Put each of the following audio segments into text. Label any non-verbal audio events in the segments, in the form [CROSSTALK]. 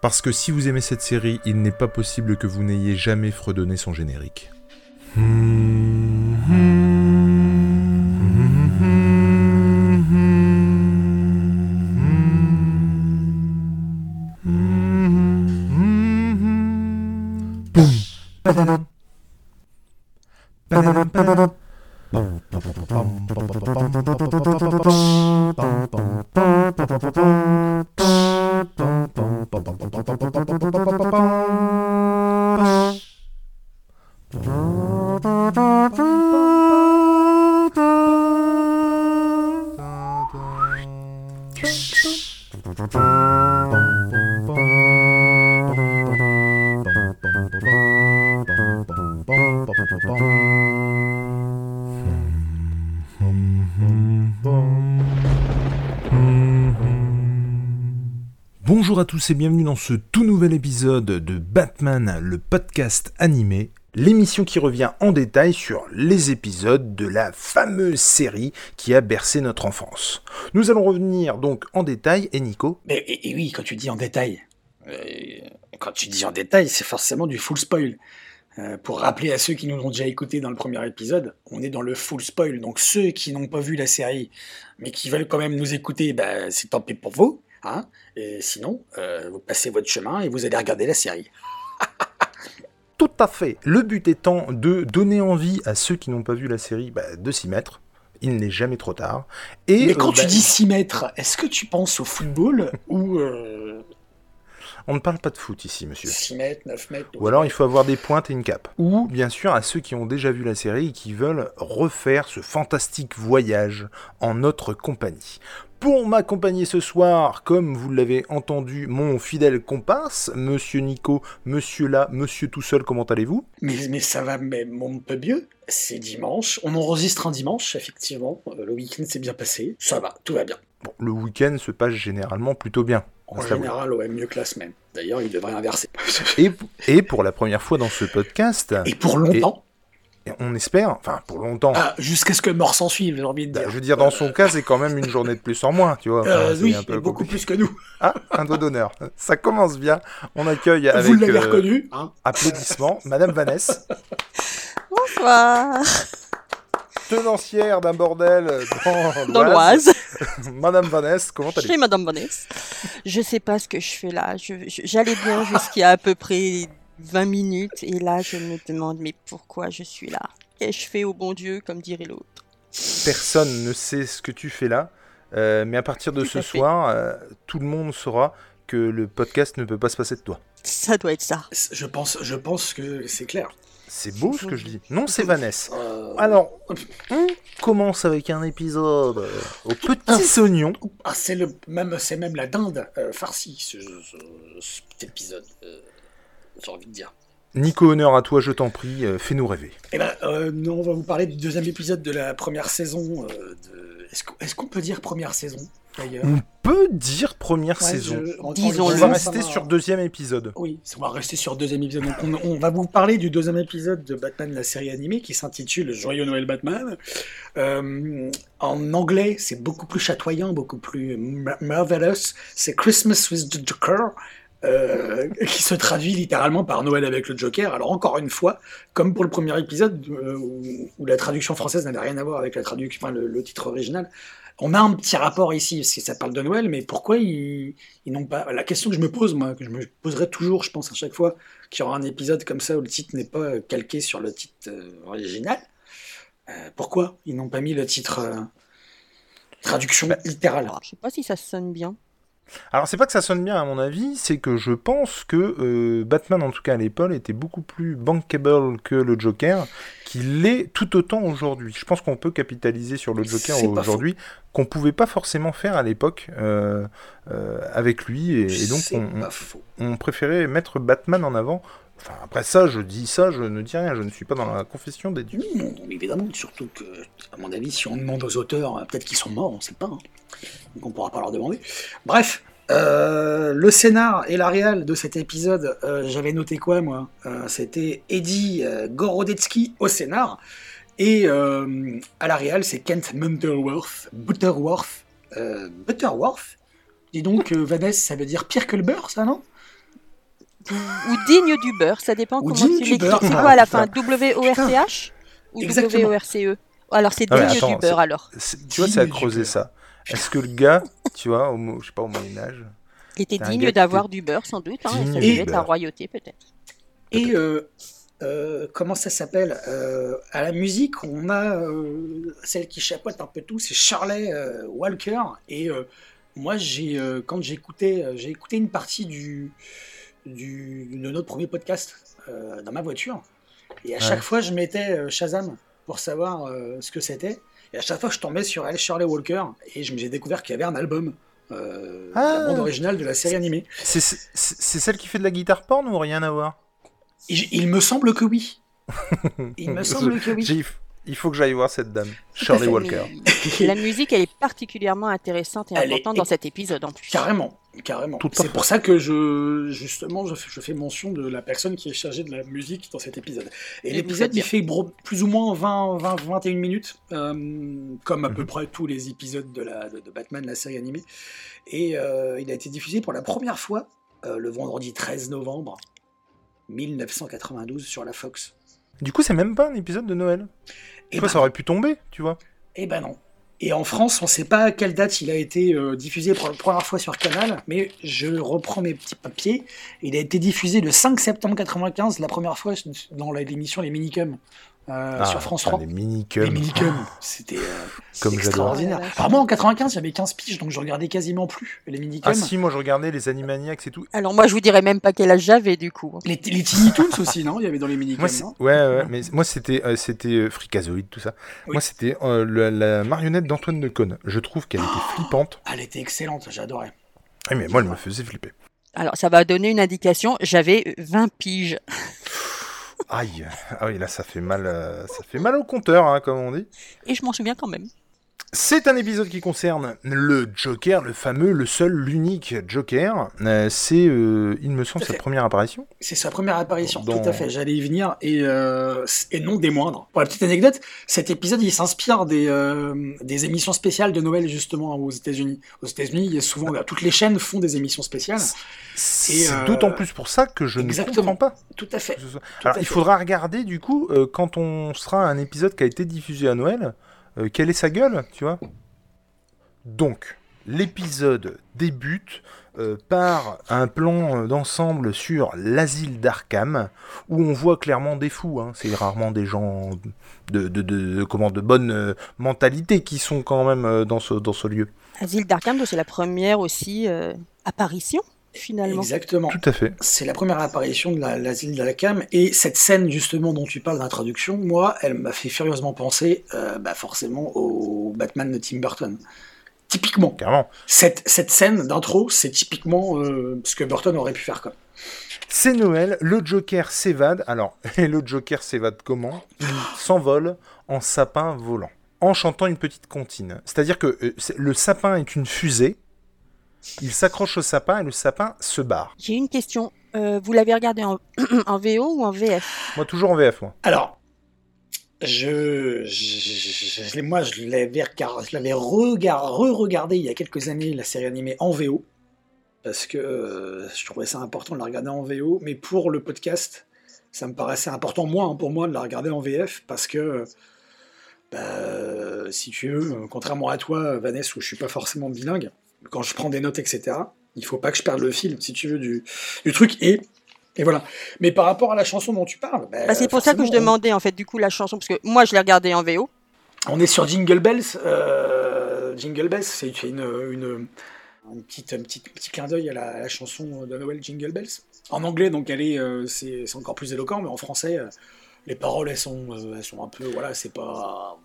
Parce que si vous aimez cette série, il n'est pas possible que vous n'ayez jamais fredonné son générique. Bonjour tous et bienvenue dans ce tout nouvel épisode de Batman, le podcast animé, l'émission qui revient en détail sur les épisodes de la fameuse série qui a bercé notre enfance. Nous allons revenir donc en détail, et Nico Mais et, oui, quand tu dis en détail, euh, quand tu dis en détail, c'est forcément du full spoil. Euh, pour rappeler à ceux qui nous ont déjà écoutés dans le premier épisode, on est dans le full spoil. Donc ceux qui n'ont pas vu la série, mais qui veulent quand même nous écouter, bah, c'est tant pis pour vous. Hein? Et sinon, euh, vous passez votre chemin et vous allez regarder la série. [LAUGHS] Tout à fait. Le but étant de donner envie à ceux qui n'ont pas vu la série bah, de s'y mettre. Il n'est jamais trop tard. Et, Mais quand euh, tu bah, dis 6 mètres, est-ce que tu penses au football [LAUGHS] ou euh, On ne parle pas de foot ici, monsieur. 6 mètres, 9 mètres Ou alors il faut avoir des pointes et une cape. [LAUGHS] Ou bien sûr à ceux qui ont déjà vu la série et qui veulent refaire ce fantastique voyage en notre compagnie. Pour m'accompagner ce soir, comme vous l'avez entendu, mon fidèle comparse, Monsieur Nico, Monsieur là, Monsieur tout seul, comment allez-vous? Mais, mais ça va mais mon peu mieux. C'est dimanche. On enregistre un dimanche, effectivement. Euh, Le week-end s'est bien passé. Ça va, tout va bien. Bon, le week-end se passe généralement plutôt bien. En général, ouais, mieux que la semaine. D'ailleurs, il devrait inverser. Et, et pour la première fois dans ce podcast, Et pour longtemps, et on espère, enfin pour longtemps, ah, jusqu'à ce que mort s'en suive, j'ai envie de bah, dire. je veux dire dans son cas c'est quand même une journée de plus en moins, tu vois. Enfin, Euh, oui, un peu et beaucoup plus que nous. Ah, un doigt d'honneur. Ça commence bien. On accueille avec Vous l'avez euh, reconnu, hein applaudissements Madame Vanessa, Bonsoir. tenancière d'un bordel dans, Dans l'Oise. Madame Vanessa, comment Je allez-vous? Suis Madame Vanessa. Je sais pas ce que je fais là. Je- je- J'allais bien jusqu'à à peu près 20 minutes et là je me demande mais pourquoi je suis là? Qu'ai-je fait au bon Dieu comme dirait l'autre? Personne ne sait ce que tu fais là, euh, mais à partir de Tout ce soir, euh, tout le monde saura que le podcast ne peut pas se passer de toi. Ça doit être ça. Je pense, je pense que c'est clair. C'est beau ce que je dis. Non, c'est Vanessa. Euh, Alors, on commence avec un épisode euh, aux petits oignons. ah, c'est le même, c'est même la dinde euh, farcie, ce, ce- ce petit épisode. euh, j'ai envie de dire. Nico, honneur à toi, je t'en prie, euh, fais-nous rêver. Eh ben, euh, nous, on va vous parler du deuxième épisode de la première saison. euh, de... Est-ce qu'on est-ce qu'on peut dire première saison d'ailleurs? On peut dire première Ouais, saison. je- en- On va rester sur deuxième épisode. Oui, on va rester sur deuxième épisode. Donc on, on va vous parler du deuxième épisode de Batman, la série animée, qui s'intitule Joyeux Noël Batman. Euh, en anglais, c'est beaucoup plus chatoyant, beaucoup plus mar- marvelous. C'est Christmas with the Joker. Euh, qui se traduit littéralement par Noël avec le Joker. Alors encore une fois, comme pour le premier épisode euh, où, où la traduction française n'avait rien à voir avec la traduction, enfin, le, le titre original, on a un petit rapport ici parce que ça parle de Noël, mais pourquoi ils, ils n'ont pas La question que je me pose, moi, que je me poserai toujours, je pense à chaque fois qu'il y aura un épisode comme ça où le titre n'est pas calqué sur le titre euh, original, pourquoi ils n'ont pas mis le titre traduction littérale? Alors, je sais pas si ça sonne bien. Alors, c'est pas que ça sonne bien à mon avis, c'est que je pense que euh, Batman, en tout cas à l'époque, était beaucoup plus bankable que le Joker, qu'il l'est tout autant aujourd'hui. Je pense qu'on peut capitaliser sur le Joker aujourd'hui, qu'on pouvait pas forcément faire à l'époque euh, euh, avec lui, et, et donc on préférait mettre Batman en avant. Enfin, après ça, je dis ça, je ne dis rien, je ne suis pas dans la confession des dieux. Non, évidemment, surtout que, à mon avis, si on demande aux auteurs, euh, peut-être qu'ils sont morts, on ne sait pas. hein. Donc on pourra pas leur demander. Bref, euh, le scénar et la réal de cet épisode, euh, j'avais noté quoi, moi? C'était Eddie Gorodetsky au scénar, et à la réal, c'est Kent Butterworth. Butterworth. Butterworth? Dis donc, Vanessa, ça veut dire pire que le beurre, ça, non? Ou digne du beurre, ça dépend Ou comment tu l'écris. C'est Ah, quoi à la fin. W-O-R-T-H ou. W-O-R-C-E Alors c'est Ah ouais, digne attends, du beurre alors. Tu vois, c'est à creuser ça. Est-ce que le gars, tu vois, au, je sais pas, au Moyen-Âge, Il était digne qui d'avoir du beurre sans doute. Hein, et digne ça du devait être la royauté peut-être. Et euh, euh, comment ça s'appelle Euh, À la musique, on a euh, celle qui chapeaute un peu tout, c'est Charlie euh, Walker. Et euh, moi, j'ai euh, quand j'écoutais, euh, j'ai écouté une partie du, du de notre premier podcast euh, dans ma voiture. Et à Ouais. chaque fois, je mettais euh, Shazam pour savoir euh, ce que c'était. Et à chaque fois, je tombais sur elle, Shirley Walker, et je me j'ai découvert qu'il y avait un album. Euh, Ah. la bande originale de la série animée. c'est celle qui fait de la guitare porn ou rien à voir? Il me semble que oui. [LAUGHS] Il me semble que oui. Il faut que j'aille voir cette dame, Shirley. Walker. La musique, elle est particulièrement intéressante et Elle est- importante dans cet épisode en plus. Carrément, carrément. C'est pour ça que je, justement, je, fais- je fais mention de la personne qui est chargée de la musique dans cet épisode. Et, l'épisode, il fait plus ou moins 20, 20 21 minutes, euh, comme à peu Mhm. près tous les épisodes de, la, de, de Batman, la série animée. Et euh, il a été diffusé pour la première fois euh, le vendredi 13 novembre 1992 sur la Fox. Du coup, c'est même pas un épisode de Noël. Et Tu vois, ben, ça aurait pu tomber, tu vois. eh ben non. Et en France, on ne sait pas à quelle date il a été euh, diffusé pour la première fois sur Canal, mais je reprends mes petits papiers. Il a été diffusé le 5 septembre 95, la première fois dans l'émission Les Minicums euh, Ah, sur France putain, 3. Les Les mini-cums. Minicums, c'était euh, [LAUGHS] Comme j'adore. extraordinaire. Moi, en 95, j'avais 15 piges, donc je regardais quasiment plus les Minicums. Ah si, moi je regardais les Animaniacs et tout. Alors moi, je vous dirais même pas quel âge j'avais du coup. Les, les Tiny Toons aussi, non? Il y avait dans les Minicums, Moi, ouais, ouais, mais moi c'était euh, c'était euh, Freakazoid, tout ça. Oui. Moi c'était euh, la, la marionnette d'Antoine Decaune. Je trouve qu'elle était flippante. Elle était excellente, j'adorais. Ah, mais moi elle me faisait flipper. Alors ça va donner une indication, j'avais 20 piges. Aïe, ah oui là ça fait mal, euh, ça fait mal au compteur, hein, comme on dit. Et je m'en souviens quand même. C'est un épisode qui concerne le Joker, le fameux, le seul, l'unique Joker. Euh, c'est, euh, il me semble, sa première apparition. C'est sa première apparition, Dans- tout à fait. J'allais y venir et, euh, et non des moindres. Pour la petite anecdote, cet épisode il s'inspire des, des émissions spéciales de Noël justement aux États-Unis. Aux États-Unis, souvent toutes les chaînes font des émissions spéciales. C'est d'autant plus pour ça que je exactement. ne comprends pas. Tout à fait. Tout Alors à il fait. faudra regarder du coup quand on sera à un épisode qui a été diffusé à Noël, euh, quelle est sa gueule, tu vois? Donc l'épisode débute euh, par un plan euh, d'ensemble sur l'asile d'Arkham où on voit clairement des fous. hein. C'est rarement des gens de, comment de bonne mentalité qui sont quand même dans ce dans ce lieu. Asile d'Arkham, c'est la première aussi apparition finalement. Exactement. Tout à fait. C'est la première apparition de la- l'asile de la cam et cette scène justement dont tu parles d'introduction, moi, elle m'a fait furieusement penser, euh, bah, forcément au Batman de Tim Burton. Typiquement, Carrément. cette, cette scène d'intro, c'est typiquement euh, ce que Burton aurait pu faire. Quoi. C'est Noël, le Joker s'évade. Alors, [LAUGHS] et le Joker s'évade comment? Il s'envole en sapin volant, en chantant une petite comptine. C'est-à-dire que euh, le sapin est une fusée, il s'accroche au sapin et le sapin se barre. J'ai une question. Euh, vous l'avez regardé en, [CLEARS THROAT] en VO ou en VF Moi, toujours en VF, moi. Alors, je, je, je- je l'ai- moi, je l'avais regard- je l'avais regard- re-regardé il y a quelques années, la série animée en VO, parce que euh, je trouvais ça important de la regarder en VO, mais pour le podcast, ça me paraissait important, moi, hein, pour moi, de la regarder en VF, parce que, bah, si tu veux, euh, contrairement à toi, Vanessa, où je suis pas forcément bilingue, quand je prends des notes, etc., il faut pas que je perde le fil, si tu veux, du, du truc, et, et voilà. Mais par rapport à la chanson dont tu parles, bah, Bah, C'est pour ça que je demandais en fait du coup la chanson, parce que moi je l'ai regardée en VO. On est sur Jingle Bells. euh, Jingle Bells, c'est une, une, un petit, un petit, petit clin d'œil à la, à la chanson de Noël Jingle Bells. En anglais, donc, elle est, euh, c'est encore plus éloquent, mais en français, euh, les paroles, elles sont, elles sont un peu, voilà, c'est pas.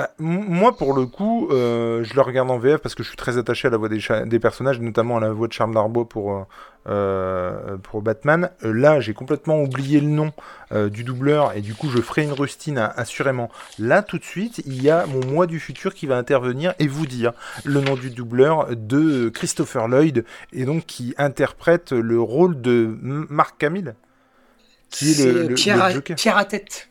Ah, moi, pour le coup, euh, je le regarde en VF parce que je suis très attaché à la voix des, des personnages, notamment à la voix de Charles Darbois pour, euh, euh, pour Batman. Euh, là, j'ai complètement oublié le nom du doubleur et du coup, je ferai une rustine à- assurément. Là, tout de suite, il y a mon moi du futur qui va intervenir et vous dire le nom du doubleur de Christopher Lloyd et donc qui interprète le rôle de Mark Hamill, qui est le, le- Pierre, le à, Joker. Pierre à tête.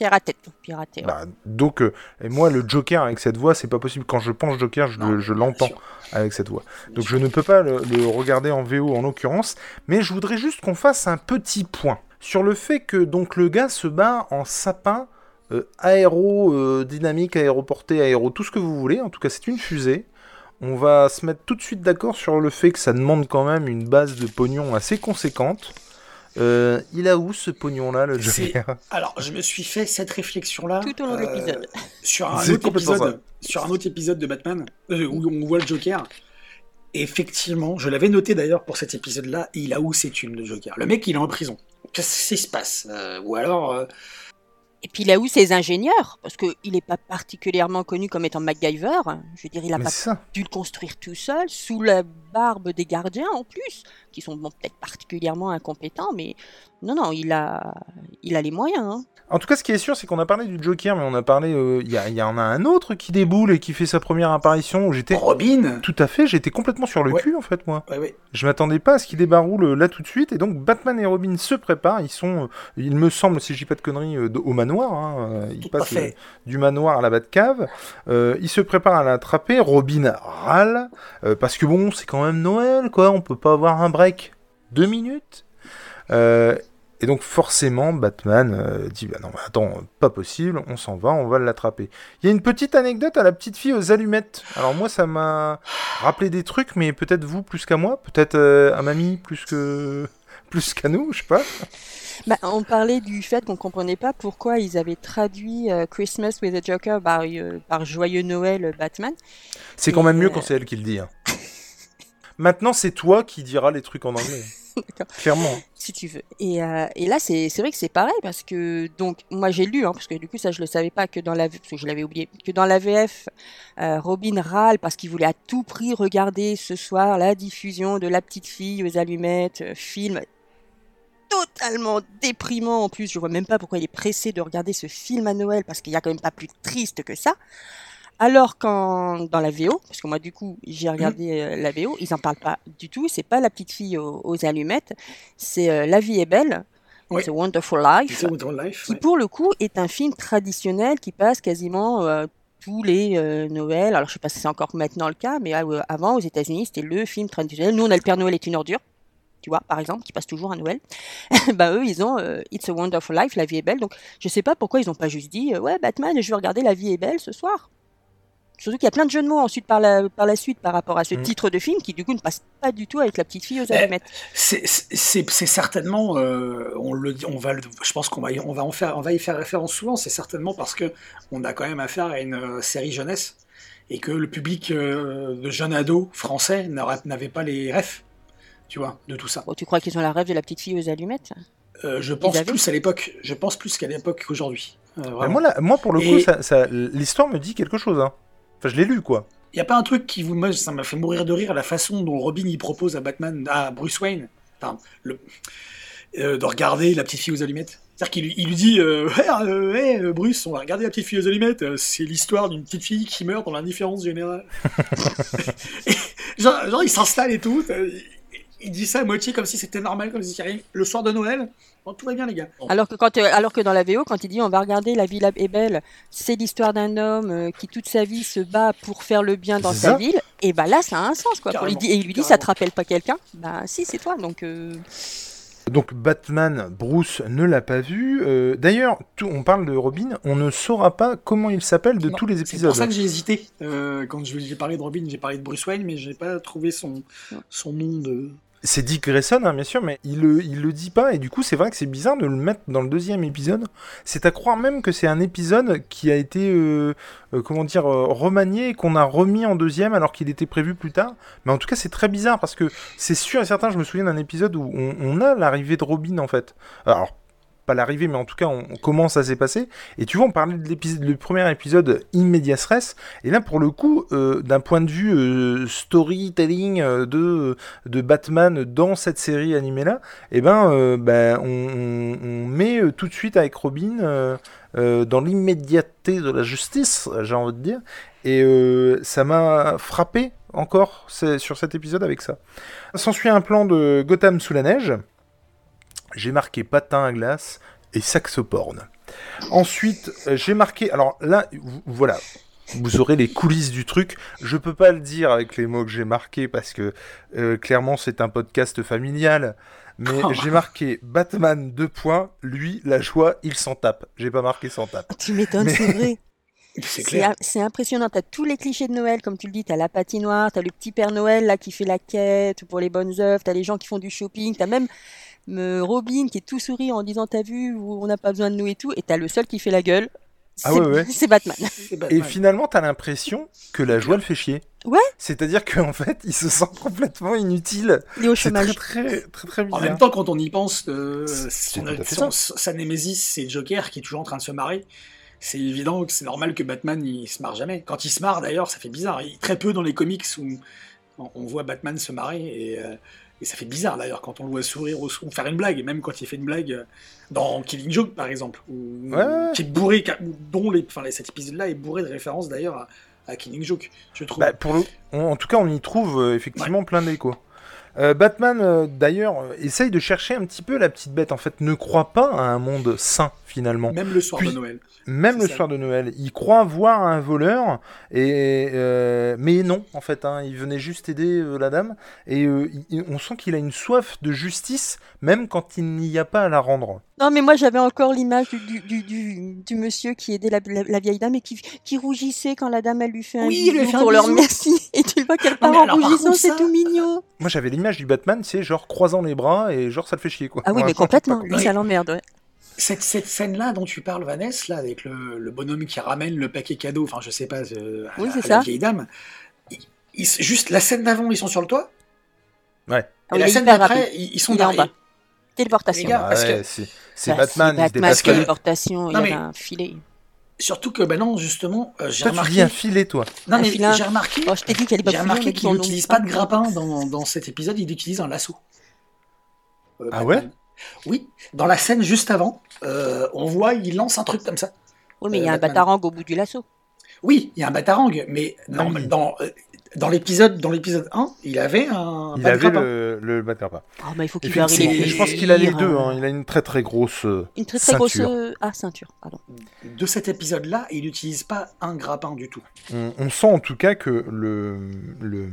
Piraté, piraté. Bah, donc, euh, et moi, le Joker avec cette voix, c'est pas possible. Quand je pense Joker, je, Non, le- je l'entends avec cette voix. Donc, je ne peux pas le, le regarder en VO en l'occurrence. Mais je voudrais juste qu'on fasse un petit point sur le fait que donc le gars se bat en sapin euh, aéro euh, dynamique, aéroporté, aéro, tout ce que vous voulez. En tout cas, c'est une fusée. On va se mettre tout de suite d'accord sur le fait que ça demande quand même une base de pognon assez conséquente. Euh, il a où ce pognon-là, le Joker Alors, je me suis fait cette réflexion-là. Tout au long de euh, l'épisode. Sur un, autre épisode, sur un autre épisode de Batman, euh, où on voit le Joker. Effectivement, je l'avais noté d'ailleurs pour cet épisode-là, il a où ses thunes, le Joker? Le mec, il est en prison. Qu'est-ce qui se passe? Euh, Ou alors, euh, Et puis là où ses ingénieurs, parce qu'il n'est pas particulièrement connu comme étant MacGyver. Je veux dire, il n'a pas ça. dû le construire tout seul, sous la barbe des gardiens en plus, qui sont bon, peut-être particulièrement incompétents, mais non, non, il a, il a les moyens. hein. En tout cas, ce qui est sûr, c'est qu'on a parlé du Joker, mais on a parlé. euh, Il y, en a un autre qui déboule et qui fait sa première apparition où j'étais. Robin Tout à fait, j'étais complètement sur le Ouais. cul en fait, moi. Ouais, ouais. Je m'attendais pas à ce qu'il débaroule euh, là tout de suite. Et donc, Batman et Robin se préparent. Ils sont, euh, il me semble, si je dis pas de conneries, euh, au manoir. hein, Ils passent euh, du manoir à la Batcave. Euh, ils se préparent à l'attraper. Robin râle. euh, parce que bon, c'est quand même Noël, quoi. On peut pas avoir un break. Deux minutes. Euh, et donc forcément, Batman euh, dit bah non, mais attends, pas possible, on s'en va, on va l'attraper. Il y a une petite anecdote à la petite fille aux allumettes. Alors moi, ça m'a rappelé des trucs, mais peut-être vous plus qu'à moi, peut-être euh, à mamie plus que [LAUGHS] plus qu'à nous, je sais pas. Bah, on parlait du fait qu'on comprenait pas pourquoi ils avaient traduit euh, Christmas with a Joker par, par Joyeux Noël Batman. C'est quand même mieux quand c'est elle qui le dit. hein. [LAUGHS] Maintenant, c'est toi qui diras les trucs en anglais. [LAUGHS] Clairement. si tu veux. Et, euh, et là, c'est c'est vrai que c'est pareil parce que donc moi j'ai lu, hein, parce que du coup ça je le savais pas que dans la parce que je l'avais oublié que dans la VF, euh, Robin râle parce qu'il voulait à tout prix regarder ce soir la diffusion de La Petite Fille aux allumettes, euh, film totalement déprimant en plus. Je vois même pas pourquoi il est pressé de regarder ce film à Noël parce qu'il y a quand même pas plus triste que ça. Alors qu'en dans la VO, parce que moi du coup j'ai regardé euh, la VO, ils en parlent pas du tout. C'est pas la petite fille aux, aux allumettes, c'est euh, La vie est belle, Oui. It's a Wonderful Life, C'est Wonderful Life. qui ouais. pour le coup est un film traditionnel qui passe quasiment euh, tous les euh, Noëls. Alors je sais pas si c'est encore maintenant le cas, mais euh, avant aux États-Unis c'était le film traditionnel. Nous on a le Père Noël est une ordure. Tu vois, par exemple, qui passe toujours à Noël. [LAUGHS] bah eux, ils ont euh, It's a Wonderful Life, La vie est belle. Donc, je sais pas pourquoi ils ont pas juste dit, ouais, Batman, je vais regarder La vie est belle ce soir. Surtout qu'il y a plein de jeux de mots ensuite par la, par la suite par rapport à ce Mm. titre de film qui du coup ne passe pas du tout avec la petite fille aux Eh, allumettes. C'est- certainement, euh, on le, on va, le- je pense qu'on va, y- on va en faire, on va y faire référence souvent. C'est certainement parce que on a quand même affaire à une euh, série jeunesse et que le public euh, de jeunes ados français n'avait pas les refs, tu vois, de tout ça. Bon, tu crois qu'ils ont la rêve de la petite fille aux allumettes? Euh, je pense avaient plus à l'époque, je pense plus qu'à l'époque qu'aujourd'hui. Euh, moi, là- moi, pour le coup, Et- ça- ça- l'histoire me dit quelque chose. Hein. Enfin, je l'ai lu, quoi. Il y a pas un truc qui vous, moi, ça m'a fait mourir de rire la façon dont Robin il propose à Batman, à Bruce Wayne, enfin, le, euh, de regarder la petite fille aux allumettes. C'est-à-dire qu'il lui- il lui dit, euh, [LAUGHS] Ouais, euh, hey, euh, Bruce, on va regarder la petite fille aux allumettes. C'est l'histoire d'une petite fille qui meurt dans l'indifférence générale. [LAUGHS] Et genre, genre, il s'installe et tout. il- dit ça à moitié comme si c'était normal, comme si c'était rien. Le soir de Noël, bon, tout va bien les gars. Alors que, quand, euh, alors que dans la VO, quand il dit on va regarder La ville est belle, c'est l'histoire d'un homme euh, qui toute sa vie se bat pour faire le bien dans C'est sa ça. ville, et bah là ça a un sens quoi. Lui et il lui dit ça carrément. te rappelle pas quelqu'un? Bah si c'est toi donc. euh, Donc Batman, Bruce ne l'a pas vu. Euh, D'ailleurs, tout- on parle de Robin, on ne saura pas comment il s'appelle de Non, tous les C'est épisodes. pour ça que j'ai hésité. Euh, quand je- j'ai parlé de Robin, j'ai parlé de Bruce Wayne, mais j'ai pas trouvé son, son nom de. C'est Dick Grayson, hein, bien sûr, mais il le, il le dit pas, et du coup, c'est vrai que c'est bizarre de le mettre dans le deuxième épisode. C'est à croire même que c'est un épisode qui a été, euh, euh, comment dire, euh, remanié qu'on a remis en deuxième alors qu'il était prévu plus tard. Mais en tout cas, c'est très bizarre parce que c'est sûr et certain, je me souviens d'un épisode où on, on a l'arrivée de Robin en fait. Alors, pas l'arrivée, mais en tout cas, on, on commence à s'est passé. Et tu vois, on parlait de l'épisode, le premier épisode Immedias Res, et là, pour le coup, euh, d'un point de vue euh, storytelling euh, de, de Batman dans cette série animée-là, eh ben, ben, on, met tout de suite avec Robin dans l'immédiateté de la justice, j'ai envie de dire, et ça m'a frappé encore sur cet épisode avec ça. S'ensuit un plan de Gotham sous la neige. J'ai marqué patin à glace, et saxoporn. Ensuite, euh, j'ai marqué. Alors là, voilà. Vous aurez les coulisses du truc. Je peux pas le dire avec les mots que j'ai marqués parce que euh, clairement c'est un podcast familial. Mais Oh. j'ai marqué Batman deux points. Lui, la joie, il s'en tape. J'ai pas marqué s'en tape. Tu m'étonnes, Mais- c'est vrai. [LAUGHS] C'est impressionnant. T'as tous les clichés de Noël, comme tu le dis. T'as la patinoire, t'as le petit Père Noël là qui fait la quête pour les bonnes œuvres. T'as les gens qui font du shopping. T'as même euh, Robin qui est tout sourire en disant t'as vu, on n'a pas besoin de nous et tout. Et t'as le seul qui fait la gueule. Ah C'est ouais, ouais. [LAUGHS] c'est Batman. Et finalement, t'as l'impression que la joie le fait chier. Ouais. C'est-à-dire qu'en fait, il se sent complètement inutile. Il est au C'est très, chômage. très, très, très En même temps, quand on y pense, euh, son, son- sa némésis, c'est Joker qui est toujours en train de se marrer. C'est évident que c'est normal que Batman il se marre jamais. Quand il se marre d'ailleurs, ça fait bizarre. Il, très peu dans les comics où on, on voit Batman se marrer et, euh, et ça fait bizarre d'ailleurs quand on le voit sourire ou, ou faire une blague. Et même quand il fait une blague euh, dans Killing Joke par exemple, Ouais, qui est bourré, dont les, enfin, cet épisode-là est bourré de références d'ailleurs à, à Killing Joke, je trouve. Bah, pour le... on- en tout cas, on y trouve euh, effectivement plein d'échos. Euh, Batman, euh, d'ailleurs, euh, essaye de chercher un petit peu la petite bête. En fait, ne croit pas à un monde sain, finalement. même le soir puis- de Noël. Même le ça. soir de Noël. Il croit voir un voleur, et, euh, mais non, en fait. hein, il venait juste aider la dame. Et il- on sent qu'il a une soif de justice, même quand il n'y a pas à la rendre. Non, mais moi j'avais encore l'image du, du, du, du, du monsieur qui aidait la, la, la vieille dame et qui, qui rougissait quand la dame elle lui fait un Oui, bisou fait un pour leur merci. [LAUGHS] Et tu vois qu'elle part en alors, rougissant, c'est ça- tout mignon. Moi, j'avais l'image du Batman, c'est genre croisant les bras, et genre ça le fait chier, quoi. Ah oui, mais complètement. Lui, ça l'emmerde. ouais. Cette, cette scène-là dont tu parles, Vanessa, là, avec le, le bonhomme qui ramène le paquet cadeau, enfin, je sais pas, euh, à, Oui, la- vieille dame, il- il- juste la scène d'avant, ils sont sur le toit, Ouais. et Ah, la scène d'après, ils, ils sont Il dans-. Téléportation. Gars, parce que- ouais, c'est c'est Bah, Batman, Batman, les- téléportation, il y Non, a mais- un filet. Surtout que, ben non, justement, euh, j'ai Toi, tu remarqué. dis un filet, toi. Non, Un mais filin. j'ai remarqué, Oh, je t'ai dit remarqué mais qu'il n'utilise pas de grappin dans, dans cet épisode, il utilise un lasso. Euh, Ah Batman. Oui, dans la scène juste avant, euh, on voit, il lance un truc comme ça. Oui, mais il y a un Batman. batarang au bout du lasso. Oui, il y a un batarang, mais Ah dans, oui. Dans, l'épisode dans l'épisode 1, il avait un Il avait le, le batteur Ah, bah, il faut qu'il varie les mais je pense qu'il a les deux. hein. Il a une très très grosse euh, Une très très grosse. ceinture. euh, Ah, ceinture, pardon. De cet épisode-là, il n'utilise pas un grappin du tout. On, on sent en tout cas que le le-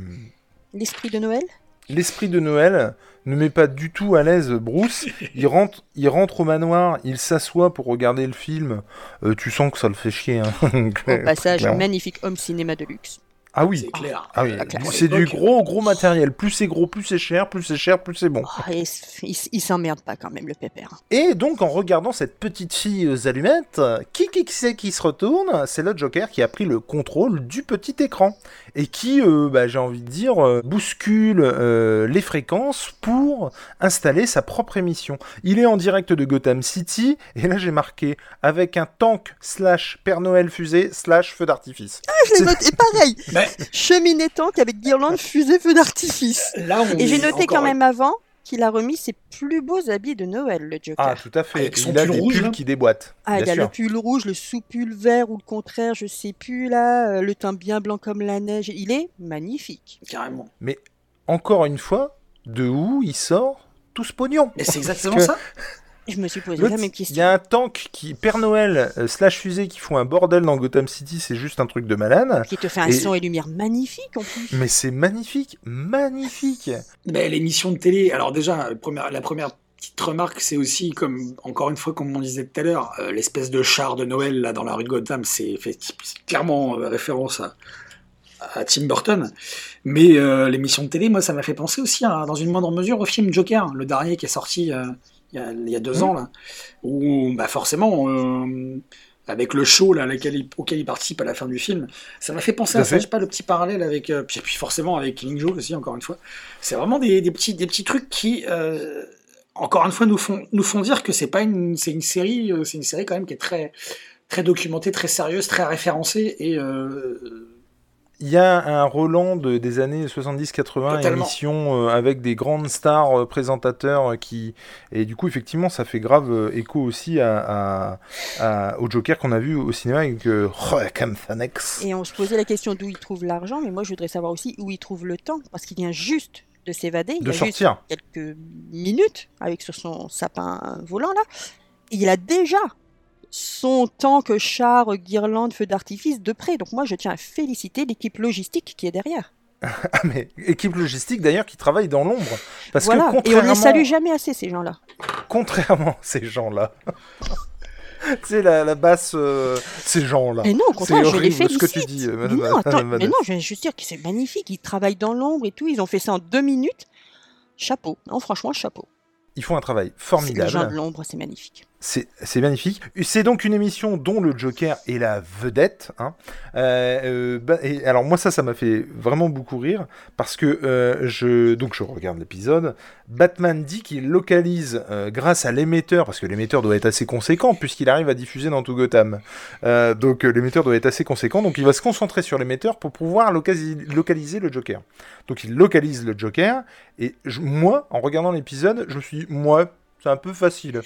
L'esprit de Noël? L'esprit de Noël ne met pas du tout à l'aise Bruce. Il rentre, il rentre au manoir, il s'assoit pour regarder le film. Euh, tu sens que ça le fait chier. hein. Au passage, Clairement. magnifique homme cinéma de luxe. Ah oui. C'est clair. Ah oui, Ah, c'est du gros gros matériel. Plus c'est gros, plus c'est cher, plus c'est cher, plus c'est bon. Oh, et c- il, il s'emmerde pas quand même, le pépère. Et donc, en regardant cette petite fille aux allumettes, qui qui c'est qui se retourne? C'est le Joker qui a pris le contrôle du petit écran et qui, euh, bah, j'ai envie de dire, euh, bouscule euh, les fréquences pour installer sa propre émission. Il est en direct de Gotham City et là j'ai marqué avec un tank slash Père Noël fusée slash feu d'artifice. Je l'ai noté pareil [LAUGHS] Mais Cheminée tank avec guirlande, fusée, feu d'artifice. Et j'ai noté quand même avant qu'il a remis ses plus beaux habits de Noël, le Joker. Ah, tout à fait. Avec son Il a pull des rouge, pulls là. qui déboîtent. Ah, il y a le pull rouge, le sous-pull vert ou le contraire, je sais plus là, euh, le teint bien blanc comme la neige. Il est magnifique. Carrément. Encore une fois, de où il sort tout ce pognon? Mais c'est exactement que- ça. Je me suis posé la même Il question. y a un tank qui, Père Noël euh, slash fusée qui font un bordel dans Gotham City, c'est juste un truc de malade. Qui te fait un Et- son et lumière magnifique en plus. Mais c'est magnifique, magnifique. L'émission de télé, alors déjà, la première, la première petite remarque, c'est aussi, comme encore une fois, comme on disait tout à l'heure, euh, l'espèce de char de Noël là dans la rue de Gotham, c'est clairement euh, référence à, à Tim Burton. Mais euh, l'émission de télé, moi, ça m'a fait penser aussi, hein, dans une moindre mesure, au film Joker, le dernier qui est sorti euh, il y, a, il y a deux Mhm. ans, là, où bah, forcément, euh, avec le show là, il- auquel il participe à la fin du film, ça m'a fait penser à ça, je sais pas, le petit parallèle avec, euh, puis, puis forcément avec Killing Joke aussi, encore une fois. C'est vraiment des, des petits, des petits trucs qui, euh, encore une fois, nous font, nous font dire que c'est pas une, c'est une série, euh, c'est une série quand même qui est très, très documentée, très sérieuse, très référencée et Il y a un Roland de- des années 70-80, Totalement. émission euh, avec des grandes stars euh, présentateurs euh, qui et du coup effectivement ça fait grave euh, écho aussi à, à- à- au Joker qu'on a vu au cinéma avec euh. Et on se posait la question d'où il trouve l'argent, mais moi je voudrais savoir aussi où il trouve le temps, parce qu'il vient juste de s'évader. il de a juste sortir. quelques minutes avec sur son sapin volant là. il a déjà son tank, char, guirlande, feu d'artifice de près. Donc moi, je tiens à féliciter l'équipe logistique qui est derrière. [LAUGHS] Ah, mais équipe logistique d'ailleurs qui travaille dans l'ombre. Parce voilà. que Et on contrairement... les salue jamais assez, ces gens-là. Contrairement à ces gens-là. [LAUGHS] tu sais, la, la basse, euh, ces gens-là. Et non, au contraire, je les horrible ce félicite. que tu dis, euh, Mais madame- non, attends, mais non, je vais juste dire que c'est magnifique. Ils travaillent dans l'ombre et tout. Ils ont fait ça en deux minutes. Chapeau. Non, franchement, chapeau. Ils font un travail Les gens de formidable. l'ombre, c'est magnifique. C'est magnifique. C'est donc une émission dont le Joker est la vedette. hein. Euh, euh, bah, et alors moi ça, ça m'a fait vraiment beaucoup rire parce que euh, je donc je regarde l'épisode. Batman dit qu'il localise euh, grâce à l'émetteur parce que l'émetteur doit être assez conséquent puisqu'il arrive à diffuser dans tout Gotham. Euh, donc euh, l'émetteur doit être assez conséquent. Donc il va se concentrer sur l'émetteur pour pouvoir locasi- localiser le Joker. Donc il localise le Joker et je- moi en regardant l'épisode, je me suis dit, moi c'est un peu facile.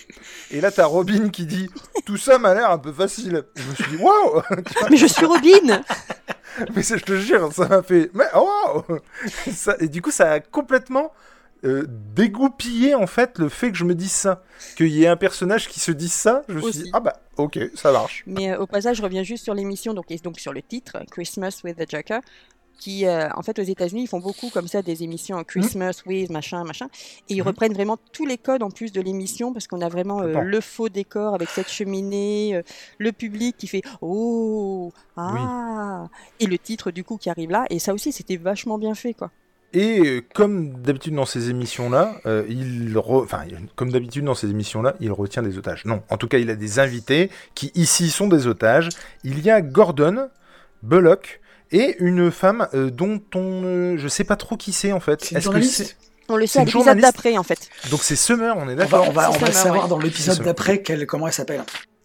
Et là, t'as Robin qui dit Tout ça m'a l'air un peu facile. Je me suis dit Waouh [LAUGHS] Mais je suis Robin [LAUGHS] Mais je te jure, ça m'a fait Mais waouh Ça- Et du coup, ça a complètement euh, dégoupillé en fait le fait que je me dise ça. Qu'il y ait un personnage qui se dise ça, je me suis dit Ah bah, ok, ça marche. Mais euh, au passage, je reviens juste sur l'émission, donc, et donc sur le titre, Christmas with the Joker, qui, euh, en fait, aux États-Unis, ils font beaucoup comme ça des émissions Christmas with machin, machin, et ils Mhm. reprennent vraiment tous les codes en plus de l'émission, parce qu'on a vraiment euh, le faux décor avec cette cheminée, euh, le public qui fait Oh, ah, et le titre du coup qui arrive là, et ça aussi, c'était vachement bien fait, quoi. Et comme d'habitude dans ces émissions-là, euh, il re- enfin comme d'habitude dans ces émissions-là, il retient des otages. Non, en tout cas, il a des invités qui ici sont des otages. Il y a Gordon, Bullock et une femme euh, dont on, euh, je sais pas trop qui c'est en fait. C'est Est-ce que journaliste On le C'est sait à l'épisode d'après, en fait. donc c'est Summer, on est On va, d'accord. on va, on C'est va savoir ouais. dans l'épisode C'est d'après comment elle s'appelle.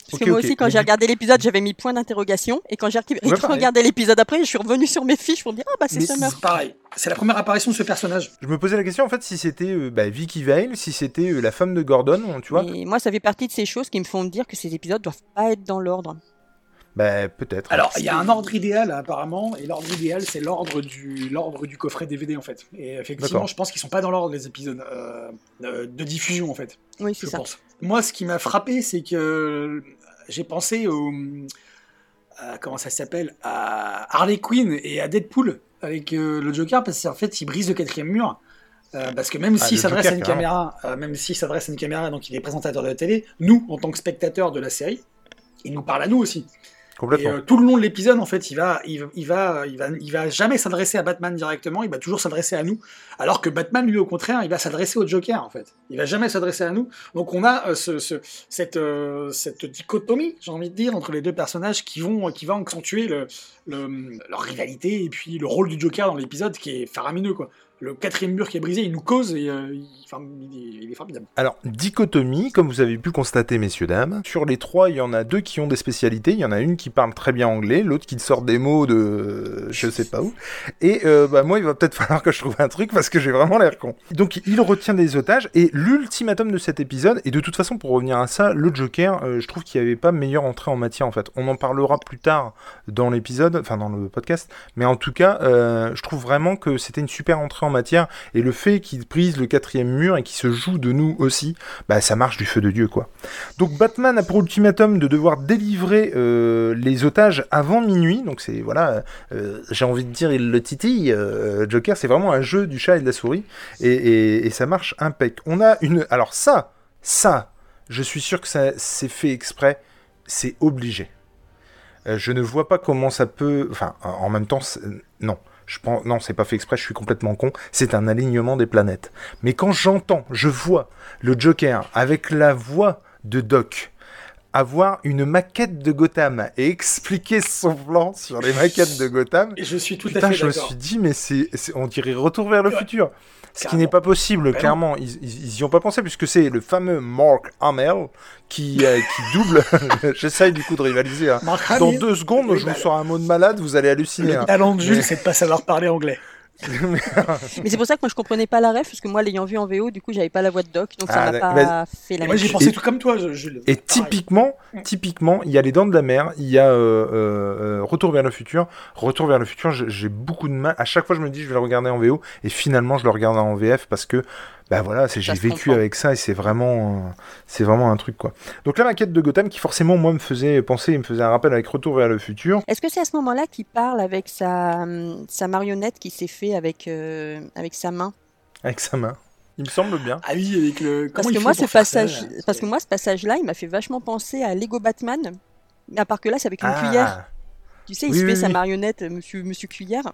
Parce que moi aussi, quand j'ai regardé l'épisode, j'avais mis point d'interrogation. Et quand j'ai Ouais, regardé l'épisode après, je suis revenu sur mes fiches pour me dire Ah, bah, c'est Summer. C'est pareil. C'est la première apparition de ce personnage. Je me posais la question en fait si c'était euh, bah, Vicky Vale, si c'était euh, la femme de Gordon, tu vois. Et moi, ça fait partie de ces choses qui me font dire que ces épisodes doivent pas être dans l'ordre. Bah peut-être. Alors, il y a un ordre idéal apparemment, et l'ordre idéal, c'est l'ordre du l'ordre du coffret DVD en fait. Et effectivement, je pense qu'ils sont pas dans l'ordre les épisodes euh, de, de diffusion en fait. Oui, Je c'est ça. pense. Moi, ce qui m'a frappé, c'est que j'ai pensé au à- comment ça s'appelle à Harley Quinn et à Deadpool avec euh, le Joker parce qu'en fait, il brise le quatrième mur. Euh, parce que même Ah, s'il s'adresse à une carrément. caméra, euh, même s'il s'adresse à une caméra, donc il est présentateur de la télé, nous, en tant que spectateurs de la série, il nous parle à nous aussi. Et euh, tout le long de l'épisode, en fait, il va, il, va- il va, il va, il va jamais s'adresser à Batman directement. Il va toujours s'adresser à nous. Alors que Batman, lui, au contraire, il va s'adresser au Joker, en fait. Il va jamais s'adresser à nous. Donc on a euh, ce, ce- cette, euh, cette dichotomie, j'ai envie de dire, entre les deux personnages qui vont, qui va accentuer le, le- leur rivalité et puis le rôle du Joker dans l'épisode qui est faramineux, quoi. Le quatrième mur qui est brisé, il nous cause et il, il est- formidable. Alors, dichotomie, comme vous avez pu constater, messieurs, dames. Sur les trois, il y en a deux qui ont des spécialités. Il y en a une qui parle très bien anglais, l'autre qui sort des mots de je sais pas où. Et euh, bah, moi, il va peut-être [LAUGHS] falloir que je trouve un truc parce que j'ai vraiment l'air con. Donc, il retient des otages. Et l'ultimatum de cet épisode, et de toute façon, pour revenir à ça, le Joker, euh, je trouve qu'il n'y avait pas meilleure entrée en matière, en fait. On en parlera plus tard dans l'épisode, enfin dans le podcast. Mais en tout cas, euh, je trouve vraiment que c'était une super entrée en matière. Et le fait qu'il brise le quatrième mur et qu'il se joue de nous aussi, bah ça marche du feu de Dieu quoi. Donc Batman a pour ultimatum de devoir délivrer euh, les otages avant minuit. Donc c'est voilà, euh, j'ai envie de dire il le titille. euh, Joker, c'est vraiment un jeu du chat et de la souris et, et- ça marche impec. On a une, alors ça, ça, je suis sûr que ça c'est fait exprès, c'est obligé. Je ne vois pas comment ça peut. Enfin, en même temps, non. Je pense, non, c'est pas fait exprès, je suis complètement con. C'est un alignement des planètes. Mais quand j'entends, je vois le Joker avec la voix de Doc avoir une maquette de Gotham et expliquer son plan sur les maquettes de Gotham, Et je suis tout putain, à fait je me suis dit, mais c'est, c'est- on dirait retour vers le Ouais. futur. Ce qui n'est pas possible, Ben clairement. Ils, ils, y ont pas pensé, puisque c'est le fameux Mark Hamill qui, euh, qui double. [LAUGHS] J'essaye du coup de rivaliser. hein. Dans deux secondes, Oui, je vous sors un mot de malade, vous allez halluciner. le hein. talent de Jules, c'est de pas savoir parler anglais. Mais c'est pour ça que moi, je comprenais pas la ref, parce que moi, l'ayant vu en VO, du coup, j'avais pas la voix de Doc, donc ça Ah, m'a pas fait la moi, j'ai pensé Et- tout comme toi, Jules. Et Pareil. typiquement, typiquement, il y a les dents de la mer, il y a euh, euh, euh, Retour vers le futur. Retour vers le futur, j'ai j'ai beaucoup de mal. À chaque fois, je me dis, je vais le regarder en VO, et finalement, je le regarde en VF parce que Bah voilà, j'ai vécu comprend. avec ça et c'est vraiment, c'est vraiment un truc quoi. Donc la maquette de Gotham qui forcément moi me faisait penser, il me faisait un rappel avec Retour vers le futur. Est-ce que c'est à ce moment-là qu'il parle avec sa, hum, sa marionnette qui s'est fait avec, euh, avec sa main? Avec sa main. Il me semble bien. Ah oui, avec le. Parce que moi, ce ça, passage, là parce que moi, ce passage-là, il m'a fait vachement penser à Lego Batman. À part que là, c'est avec une cuillère. Tu sais, il Oui, se fait oui, sa oui. marionnette, euh, Monsieur, Monsieur Cuillère.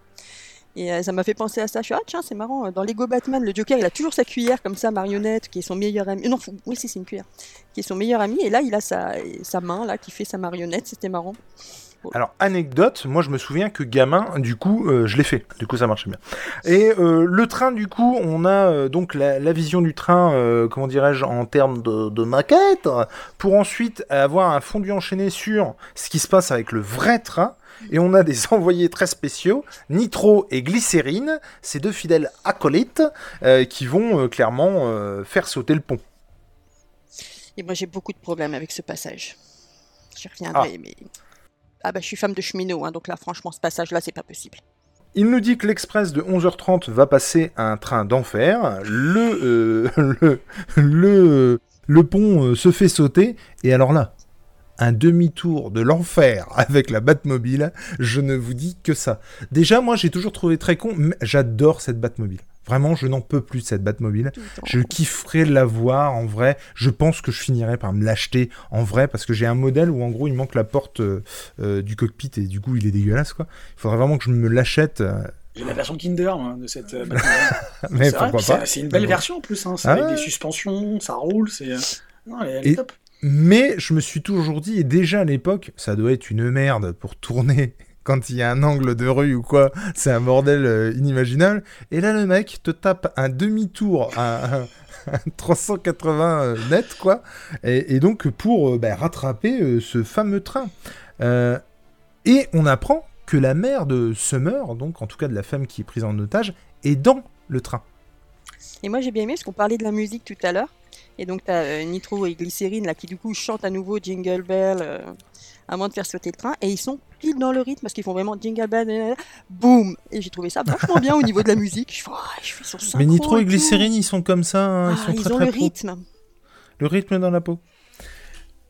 Et euh, ça m'a fait penser à ça. Je suis ah tiens, c'est marrant. Dans Lego Batman, le Joker, il a toujours sa cuillère comme ça, marionnette, qui est son meilleur ami. Non, faut- oui, c'est une cuillère, qui est son meilleur ami. Et là, il a sa, sa main là qui fait sa marionnette. C'était marrant. Alors, anecdote, moi je me souviens que gamin, du coup, euh, je l'ai fait. Du coup, ça marchait bien. Et euh, le train, du coup, on a euh, donc la, vision du train, euh, comment dirais-je, en termes de, de maquette, pour ensuite avoir un fondu enchaîné sur ce qui se passe avec le vrai train. Et on a des [LAUGHS] envoyés très spéciaux, Nitro et Glycérine, ces deux fidèles acolytes, euh, qui vont euh, clairement euh, faire sauter le pont. Et moi, j'ai beaucoup de problèmes avec ce passage. J'y reviendrai, mais. Ah bah, je suis femme de cheminot, hein, donc là, franchement, ce passage-là, c'est pas possible. Il nous dit que l'express de 11h30 va passer à un train d'enfer. Le, [LAUGHS] le, le, le pont se fait sauter. Et alors là, un demi-tour de l'enfer [LAUGHS] avec la Batmobile, je ne vous dis que ça. Déjà, moi, j'ai toujours trouvé très con, mais j'adore cette Batmobile. Vraiment, je n'en peux plus de cette Batmobile. Je kifferais la voir en vrai. Je pense que je finirais par me l'acheter en vrai parce que j'ai un modèle où en gros il manque la porte euh, euh, du cockpit et du coup il est dégueulasse quoi. Il faudrait vraiment que je me l'achète. euh, J'ai la version Kinder de cette. euh, Batman. [LAUGHS] mais vrai, pourquoi pas. C'est une belle version en plus, hein, c'est Ah avec ouais. des suspensions, ça roule, c'est. Non, elle est, elle est Et- top. Mais je me suis toujours dit, et déjà à l'époque, ça doit être une merde pour tourner [LAUGHS] quand il y a un angle de rue ou quoi. C'est un bordel euh, inimaginable. Et là, le mec te tape un demi-tour à, à- à 380 euh, net, quoi. Et, donc pour euh, bah, rattraper ce fameux train. Et on apprend que la mère de Summer, donc en tout cas de la femme qui est prise en otage, est dans le train. Et moi j'ai bien aimé parce qu'on parlait de la musique tout à l'heure. Et donc t'as euh, Nitro et Glycérine là qui du coup chantent à nouveau Jingle Bell euh, avant de faire sauter le train. Et ils sont pile dans le rythme parce qu'ils font vraiment Jingle Bell, euh, boum. Et j'ai trouvé ça vachement bien au niveau de la musique. Je oh, je fais Mais Nitro et. Glycérine, ils sont comme ça, hein, ils Ah, sont ils très ont très le pro. rythme. Le rythme dans la peau.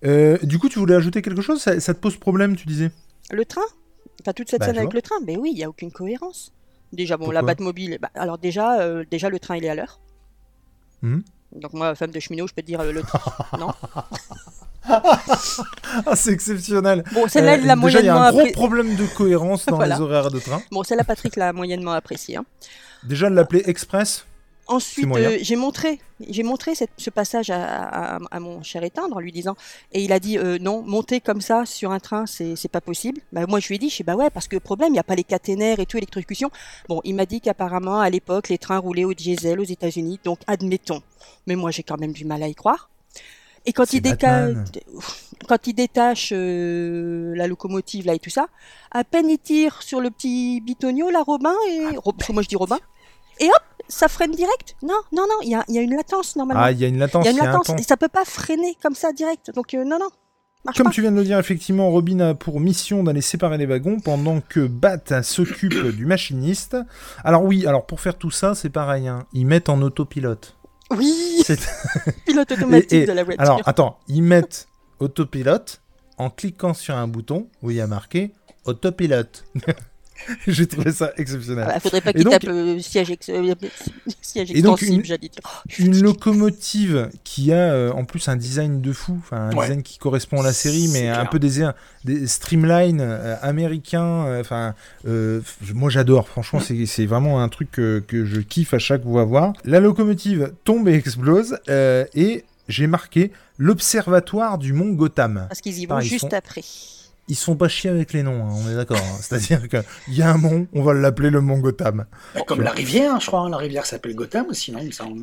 Euh, du coup, tu voulais ajouter quelque chose? Ça, ça te pose problème, tu disais? Le train? T'as toute cette Bah, scène avec vois. le train? Mais oui, il n'y a aucune cohérence. Déjà, bon, Pourquoi? La Batmobile, bah, alors déjà, euh, déjà, le train, il est à l'heure. Mhm. Donc moi, femme de cheminot, je peux te dire euh, le train. [LAUGHS] non Ah, c'est exceptionnel. Bon, celle-là, Euh, il l'a déjà, il y a moyennement un gros problème de cohérence dans [LAUGHS] Voilà. les horaires de train. Bon, celle-là, Patrick l'a moyennement apprécié. hein. Déjà, de l'appeler Express. Ensuite, euh, j'ai montré, j'ai montré cette- ce passage à, à- à mon cher éteindre en lui disant, et il a dit euh, non, monter comme ça sur un train, c'est pas possible. Bah, moi, je lui ai dit, je sais bah ouais, parce que problème, il n'y a pas les caténaires et tout, électrocution. Bon, il m'a dit qu'apparemment, à l'époque, les trains roulaient au diesel aux États-Unis, donc admettons. Mais moi, j'ai quand même du mal à y croire. Et quand il, Batman. quand il détache euh, la locomotive là et tout ça, à peine il tire sur le petit bitonio, là, Robin, et Ro- parce que moi je dis Robin, et hop, ça freine direct. Non, non, non, il y a, il y a une latence normalement. Ah, il y a une latence, il y a une a un latence, et ça peut pas freiner comme ça direct. Donc euh, non, non, Comme pas. tu viens de le dire, effectivement, Robin a pour mission d'aller séparer les wagons pendant que Bat s'occupe [COUGHS] du machiniste. Alors oui, alors pour faire tout ça, c'est pareil. hein. Ils mettent en autopilote. Oui, C'est- [LAUGHS] [LAUGHS] pilote automatique Et- et- de la voiture. Alors attends, ils mettent autopilote en cliquant sur un bouton où il y a marqué autopilote. [LAUGHS] [LAUGHS] J'ai trouvé ça exceptionnel. Il faudrait pas qu'il tape euh, siège, ex- euh, [LAUGHS] siège Et donc, extensible, une- j'allais dire. Oh, Une locomotive qui a euh, en plus un design de fou, un Ouais. design qui correspond à la série, mais un peu des, des streamline euh, américains. euh, Enfin, euh, moi j'adore. Franchement, c'est c'est vraiment un truc que, que je kiffe à chaque fois voir. La locomotive tombe et explose, euh, et j'ai marqué l'observatoire du mont Gotham. Parce qu'ils y vont juste sont- après. Ils se font pas chier avec les noms, hein, on est d'accord. hein. C'est-à-dire qu'il y a un mont, on va l'appeler le mont Gotham. Bah, comme la rivière, je crois. hein, La rivière s'appelle Gotham aussi, non,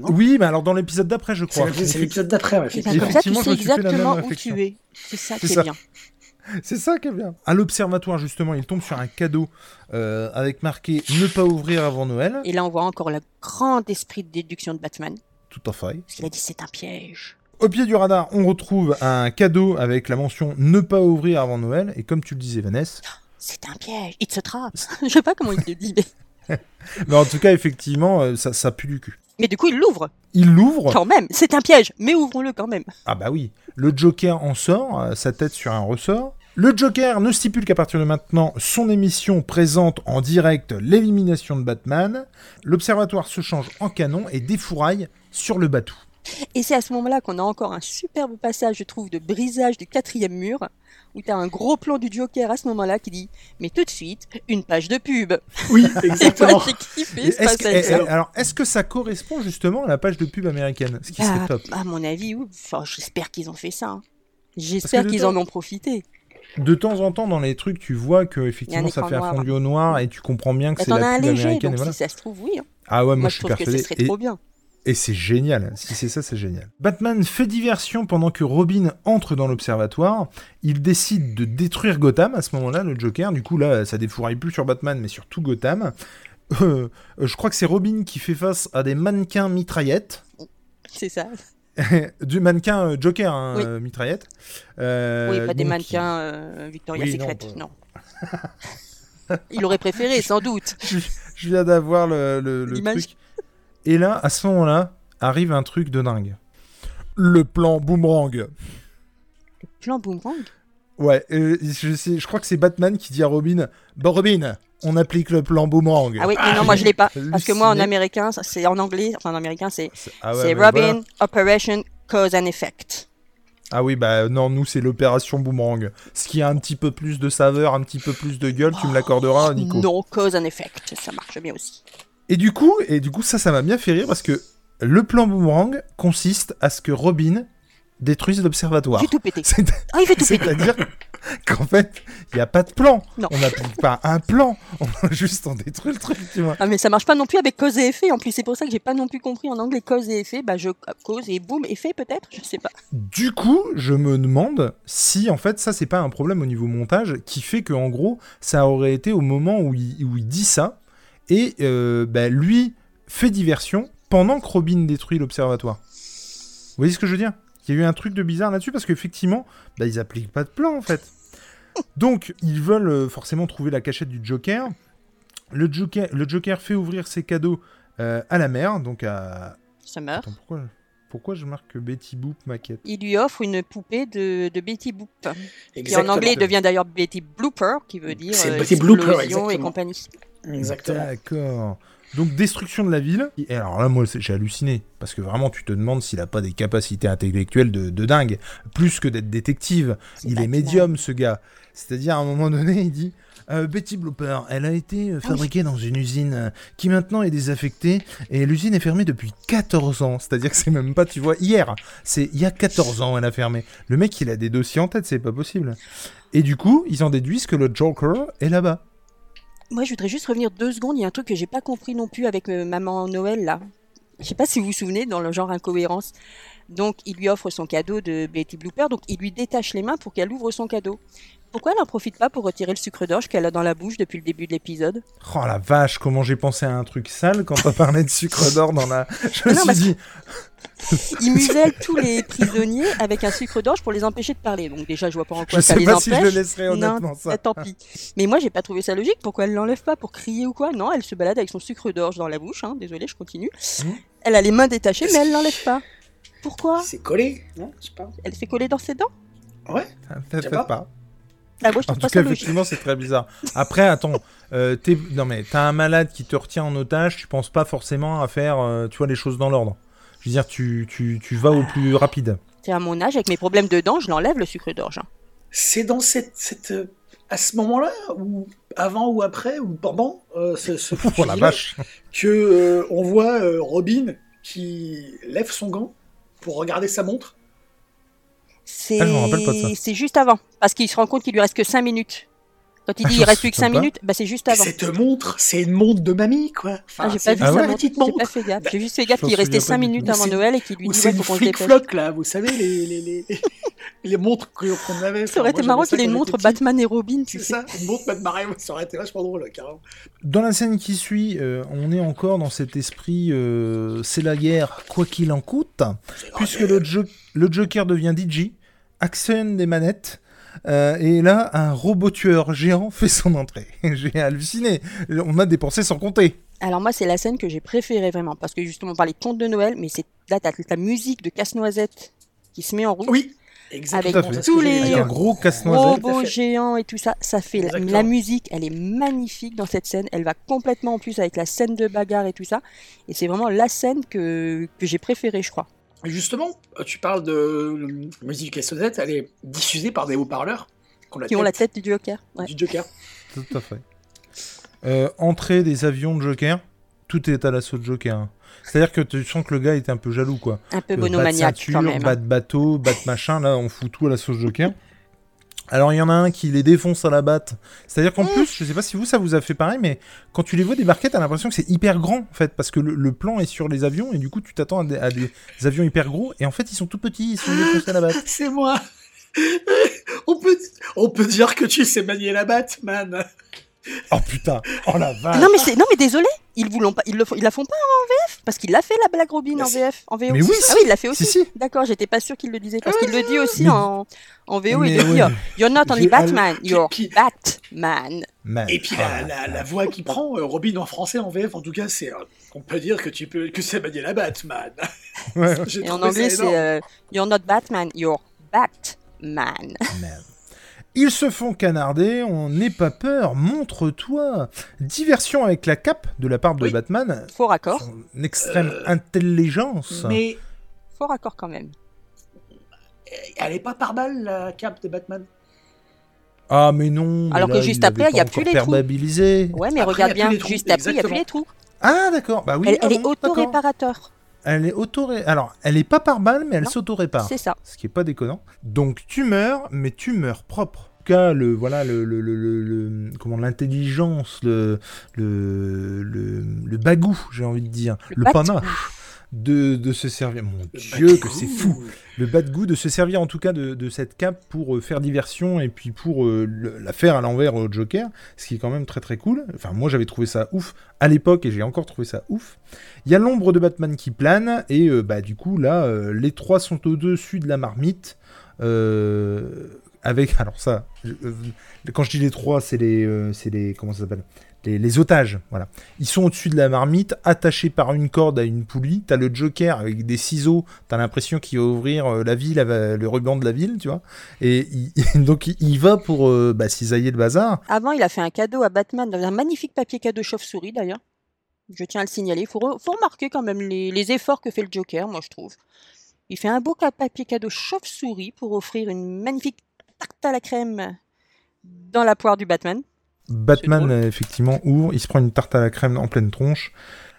Oui, mais alors dans l'épisode d'après, je crois. c'est l'épisode d'après, ouais, ben, effectivement. comme ça, tu sais exactement où réflexion. tu es. C'est ça qui ça. est bien. [LAUGHS] C'est ça qui est bien. À l'observatoire, justement, il tombe sur un cadeau euh, avec marqué ne pas ouvrir avant Noël. Et là, on voit encore le grand esprit de déduction de Batman. Tout à fait. Parce qu'il a dit c'est un piège. Au pied du radar, on retrouve un cadeau avec la mention ne pas ouvrir avant Noël. Et comme tu le disais, Vanessa. C'est un piège. It's a trap. Je sais pas comment il le dit, mais. [LAUGHS] Mais en tout cas, effectivement, euh, ça, ça pue du cul. Mais du coup, il l'ouvre Il l'ouvre. quand même. C'est un piège, mais ouvrons-le quand même. Ah bah oui. Le Joker en sort, euh, sa tête sur un ressort. Le Joker ne stipule qu'à partir de maintenant, son émission présente en direct l'élimination de Batman. L'Observatoire se change en canon et défouraille sur le bateau. Et c'est à ce moment-là qu'on a encore un superbe passage, je trouve, de brisage du quatrième mur, où tu as un gros plan du Joker à ce moment-là qui dit Mais tout de suite, une page de pub. Oui, [LAUGHS] Et exactement. j'ai kiffé ce que- passage. eh, eh, alors, est-ce que ça correspond justement à la page de pub américaine Ce qui serait Ah, top. à mon avis, oui. Enfin, j'espère qu'ils ont fait ça. hein. J'espère qu'ils en ont profité. De temps en temps, dans les trucs, tu vois que effectivement ça fait un fondu au noir et tu comprends bien que Bah, c'est la un pub léger, américaine. donc et voilà. si ça se trouve, oui. hein. Ah ouais, moi, Moi, je je suis trouve que ce serait Et- trop bien. Et c'est génial. Si c'est ça, c'est génial. Batman fait diversion pendant que Robin entre dans l'observatoire. Il décide de détruire Gotham à ce moment-là, le Joker. Du coup, là, ça défouraille plus sur Batman, mais sur tout Gotham. Euh, je crois que c'est Robin qui fait face à des mannequins mitraillettes. C'est ça. [LAUGHS] du mannequin euh, Joker, hein, Oui. euh, mitraillette. Euh, oui, pas des mannequins euh, Victoria's Oui, Secret. pas- Non. [LAUGHS] Il aurait préféré, sans doute. je, [LAUGHS] je viens d'avoir le, le- le truc. Et là, à ce moment-là, arrive un truc de dingue. Le plan boomerang. Plan boomerang? Ouais, euh, je, sais, je crois que c'est Batman qui dit à Robin Bon, Robin, on applique le plan boomerang. Ah oui, mais non, moi je l'ai pas. Parce que moi en américain, c'est en anglais, enfin en américain, c'est ah ouais, Robin voilà. Operation Cause and Effect. Ah oui, bah non, nous c'est l'opération boomerang. Ce qui a un petit peu plus de saveur, un petit peu plus de gueule, tu me l'accorderas, Nico. Non, Cause and Effect, ça marche bien aussi. Et du coup, et du coup, ça, ça m'a bien fait rire parce que le plan boomerang consiste à ce que Robin détruise l'observatoire. Tout pété. Ah, il fait tout péter. C'est-à-dire qu'en fait, il n'y a pas de plan. Non. On n'applique pas un plan. On juste on détruit le truc, tu vois. Ah mais ça marche pas non plus avec cause et effet. En plus c'est pour ça que j'ai pas non plus compris en anglais cause et effet. Bah je cause et boum effet peut-être, je sais pas. Du coup, je me demande si en fait ça c'est pas un problème au niveau montage qui fait que en gros ça aurait été au moment où il, où il dit ça et euh, bah, lui fait diversion pendant que Robin détruit l'observatoire. Vous voyez ce que je veux dire? Il y a eu un truc de bizarre là-dessus parce qu'effectivement, bah, ils appliquent pas de plan en fait. Donc ils veulent euh, forcément trouver la cachette du Joker. Le Joker, le Joker fait ouvrir ses cadeaux euh, à la mère, donc à. Ça meurt. Attends, pourquoi, pourquoi je marque Betty Boop maquette Il lui offre une poupée de, de Betty Boop, qui en anglais devient d'ailleurs Betty Blooper, qui veut dire C'est euh, Betty Blooper, et compagnie. Exactement. D'accord. Donc destruction de la ville. Et alors là, moi, j'ai halluciné. Parce que vraiment, tu te demandes s'il a pas des capacités intellectuelles de, de dingue. Plus que d'être détective. Il est médium, ce gars. C'est-à-dire, à un moment donné, il dit... euh, Betty Blooper, elle a été euh, fabriquée dans une usine euh, qui maintenant est désaffectée et l'usine est fermée depuis 14 ans. C'est-à-dire que c'est même pas, tu vois, hier. C'est il y a 14 ans elle a fermé. Le mec, il a des dossiers en tête, c'est pas possible. Et du coup, ils en déduisent que le Joker est là-bas. Moi, je voudrais juste revenir deux secondes. Il y a un truc que j'ai pas compris non plus avec euh, Maman Noël là. Je sais pas si vous vous souvenez dans le genre incohérence. Donc, il lui offre son cadeau de Betty Blooper. Donc, il lui détache les mains pour qu'elle ouvre son cadeau. Pourquoi elle en profite pas pour retirer le sucre d'orge qu'elle a dans la bouche depuis le début de l'épisode? Oh la vache, comment j'ai pensé à un truc sale quand on parlait de sucre d'or dans la. Je me Non, suis dit, Il muselle tous les prisonniers avec un sucre d'orge pour les empêcher de parler. Donc, déjà, je vois pas en quoi je ça sais les pas empêche. si je le laisserai honnêtement non, ça. bah, tant pis. Mais moi, j'ai pas trouvé ça logique. Pourquoi elle l'enlève pas pour crier ou quoi? Non, elle se balade avec son sucre d'orge dans la bouche. Hein. Désolée, je continue. Mhm. Elle a les mains détachées, mais elle l'enlève pas. Pourquoi C'est collé, non Je sais pas. Elle s'est collée dans ses dents Ouais. Peut-être sais pas. pas. Ah, moi, je En tout pas cas, effectivement, c'est très bizarre. Après, attends, euh, t'es- non mais t'as un malade qui te retient en otage, tu penses pas forcément à faire, euh, tu vois, les choses dans l'ordre. Je veux dire, tu, tu, tu vas au plus rapide. C'est à mon âge, avec mes problèmes de dents, je l'enlève le sucre d'orge. hein. C'est dans cette, cette euh, à ce moment-là, ou avant ou après ou pendant euh, ce, ce [LAUGHS] Oh la vache. que euh, on voit euh, Robin qui lève son gant pour regarder sa montre? C'est Ah, je me rappelle pas de ça. c'est juste avant. Parce qu'il se rend compte qu'il lui reste que 5 minutes. Quand il Ah, dit je il reste plus que souviens 5 pas. minutes, bah c'est juste avant. Cette montre, c'est une montre de mamie, quoi. Enfin, Ah, j'ai c'est pas vu Ah ça, ouais petite J'ai montre. pas fait gaffe. J'ai juste fait gaffe qu'il restait souviens 5 pas du minutes avant C'est- Noël et qu'il lui c'est une faut qu'on se dépêche. là, vous savez, les, les, les, les- [LAUGHS] montres que- qu'on avait. Ça aurait Enfin, été moi, marrant qu'il ait une montre. Batman et Robin, tu C'est sais. ça, une montre Batman, ouais, ça aurait été vachement drôle, carrément. Dans la scène qui suit, euh, on est encore dans cet esprit, euh, c'est la guerre, quoi qu'il en coûte, puisque le Joker devient DJ, actionne des manettes, euh, et là, un robot tueur géant [LAUGHS] fait son entrée. [LAUGHS] J'ai halluciné. On a dépensé sans compter. Alors moi, c'est la scène que j'ai préférée vraiment, parce que justement, on parlait de conte de Noël, mais c'est là, t'as la musique de Casse-Noisette qui se met en route. Oui, Avec exactement. Tout c'est ce tous les Avec dire. un gros casse-noisette. Tout à robots géants et tout ça, ça fait la, la musique, elle est magnifique dans cette scène. Elle va complètement en plus avec la scène de bagarre et tout ça. Et c'est vraiment la scène que, que j'ai préférée, je crois. Justement, tu parles de musique et sonnette, elle est diffusée par des haut-parleurs qui ont la Qui ont la tête du Joker. Ouais. du Joker. Tout à fait. Euh, entrée des avions de Joker, tout est à l'assaut de Joker. hein. C'est-à-dire que tu sens que le gars était un peu jaloux, quoi. Un peu Euh, ceinture, quand même. hein. bas de bateau, de machin, là on fout tout à la sauce Joker. Alors il y en a un qui les défonce à la batte. C'est-à-dire Mmh. qu'en plus, je sais pas si vous ça vous a fait pareil, mais quand tu les vois débarquer, t'as l'impression que c'est hyper grand en fait, parce que le, le plan est sur les avions et du coup tu t'attends à, des- à des avions hyper gros et en fait ils sont tout petits, ils sont défoncés à la batte. [LAUGHS] C'est moi. [LAUGHS] on, peut, on peut dire que tu sais manier la Batman. [LAUGHS] Oh putain, oh la vache. Non mais c'est non mais désolé, ils vous l'ont pas, ils le font, ils la font pas en VF parce qu'il l'a fait la Black Robin Mais en. VF, en VO. Mais oui, ah oui, il l'a fait aussi. Si, si. D'accord, j'étais pas sûr qu'il le disait parce qu'il le dit aussi Mais- en, en VO. Mais il dit ouais. You're not only Batman, you're Qui- Batman. Man. Et puis Oh la, la- la voix qui prend euh, Robin en français en VF, en tout cas, c'est. euh, on peut dire que tu peux que c'est manier la Batman. Ouais, [LAUGHS] Et en anglais, c'est euh, You're not Batman, you're Batman. Ils se font canarder, on n'est pas peur, montre-toi. Diversion avec la cape de la part de Oui. Batman, Faux raccord, son extrême Euh, intelligence. Mais faux raccord quand même. elle est pas par balle la cape de Batman. Ah mais non. mais Alors que là, juste il après, il y a pas plus les trous. Ouais, mais Après, regarde bien, trous, juste après, il y a plus les trous. Ah d'accord, bah oui. elle ah elle est bon, auto-réparateur. Elle est auto Alors, elle est pas par balle, mais elle s'auto-répare. C'est ça. Ce qui est pas déconnant. Donc tu meurs, mais tu meurs propre. En tout cas, le voilà le, le, le, le- le- comment l'intelligence, le le, le le bagou, j'ai envie de dire, le, panache de, de se servir. Mon Dieu, que c'est fou. Le bas de goût de se servir en tout cas de, de cette cape pour euh, faire diversion et puis pour euh, le- la faire à l'envers au Joker, ce qui est quand même très très cool. Enfin, moi j'avais trouvé ça ouf à l'époque et j'ai encore trouvé ça ouf. Il y a l'ombre de Batman qui plane et euh, bah du coup là, euh, les trois sont au-dessus de la marmite. euh, avec [LAUGHS] alors ça euh, quand je dis les trois c'est les euh, c'est les comment ça s'appelle? Les, otages voilà ils sont au-dessus de la marmite attachés par une corde à une poulie t'as le Joker avec des ciseaux t'as l'impression qu'il va ouvrir euh, la ville avec le ruban de la ville tu vois et [LAUGHS] donc il, va pour euh, bah, cisailler le bazar Avant, il a fait un cadeau à Batman dans un magnifique papier cadeau chauve-souris d'ailleurs. Je tiens à le signaler. Il faut, re- remarquer quand même les, les efforts que fait le Joker, moi je trouve. Il fait un beau papier cadeau chauve-souris pour offrir une magnifique tarte à la crème dans la poire du Batman. Batman euh, effectivement ouvre il se prend une tarte à la crème en pleine tronche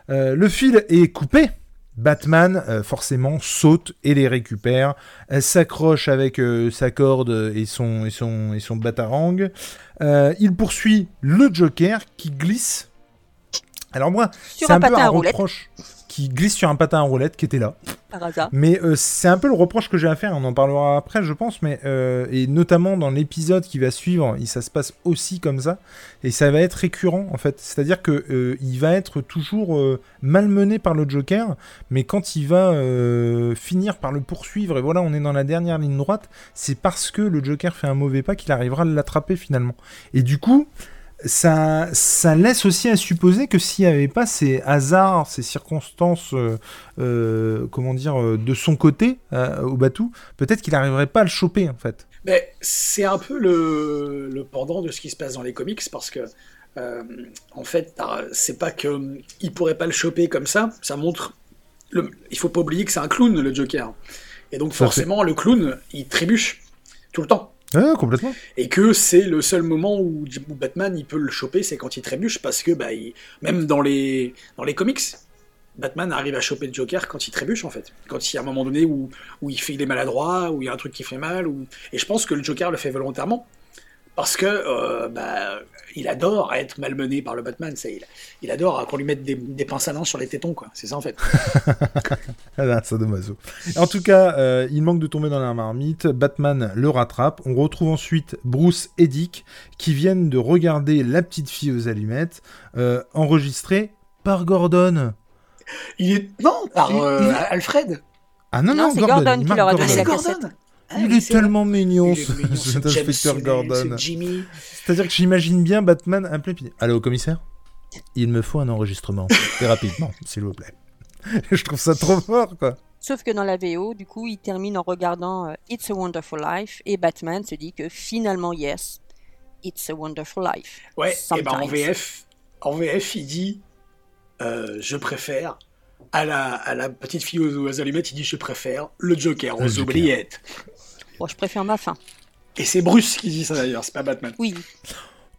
Euh, le fil est coupé Batman, euh, forcément, saute et les récupère. Elle s'accroche avec euh, sa corde et son, et son, et son batarang. Euh, il poursuit le Joker qui glisse. Alors moi, c'est un un, peu un reproche qui glisse sur un patin à roulette qui était là. par hasard. Mais euh, c'est un peu le reproche que j'ai à faire, on en parlera après je pense, mais euh, et notamment dans l'épisode qui va suivre, ça se passe aussi comme ça, et ça va être récurrent en fait. C'est-à-dire que euh, il va être toujours malmené par le Joker, mais quand il va finir par le poursuivre, et voilà on est dans la dernière ligne droite, c'est parce que le Joker fait un mauvais pas qu'il arrivera à l'attraper finalement. Et du coup, ça, ça laisse aussi à supposer que s'il n'y avait pas ces hasards, ces circonstances, euh, euh, comment dire, euh, de son côté euh, au Batou, peut-être qu'il n'arriverait pas à le choper en fait. Mais c'est un peu le, le pendant de ce qui se passe dans les comics parce que en fait c'est pas que hum, il pourrait pas le choper comme ça, ça montre le, il faut pas oublier que c'est un clown le Joker. Et donc forcément le clown il trébuche tout le temps Complètement. et que c'est le seul moment où, où Batman il peut le choper c'est quand il trébuche parce que bah même dans les dans les comics Batman arrive à choper le Joker quand il trébuche en fait. Quand il y a un moment donné où, où il, fait, il est maladroit, où il y a un truc qui fait mal. Ou... Et je pense que le Joker le fait volontairement. Parce que euh, bah, il adore être malmené par le Batman. ça, il, il adore qu'on lui mette des, des pinces à linge sur les tétons. quoi. C'est ça en fait. [LAUGHS] Ah là, sadomaso. En tout cas, euh, il manque de tomber dans la marmite. Batman le rattrape. On retrouve ensuite Bruce et Dick qui viennent de regarder la petite fille aux allumettes, euh, enregistrée par Gordon. Il est. Non, par Il- euh, il- Alfred. Ah non, Non, non, c'est Gordon. Qui leur a donné Gordon. la cassette. Ah, Il est tellement mignon, ce- [LAUGHS] inspecteur Gordon. C'est-à-dire que j'imagine bien Batman appeler puis Allô, commissaire? Il me faut un enregistrement, [LAUGHS] très rapidement, s'il vous plaît. [LAUGHS] Je trouve ça trop fort, quoi. Sauf que dans la VO, du coup, il termine en regardant euh, It's a Wonderful Life et Batman se dit que finalement, yes, It's a Wonderful Life. Ouais, et ben en VF, en VF, il dit euh, Je préfère. À la, à la petite fille aux, aux, allumettes, il dit Je préfère le Joker aux oubliettes. Bon, je préfère ma fin. Et c'est Bruce qui dit ça d'ailleurs, c'est pas Batman. Oui.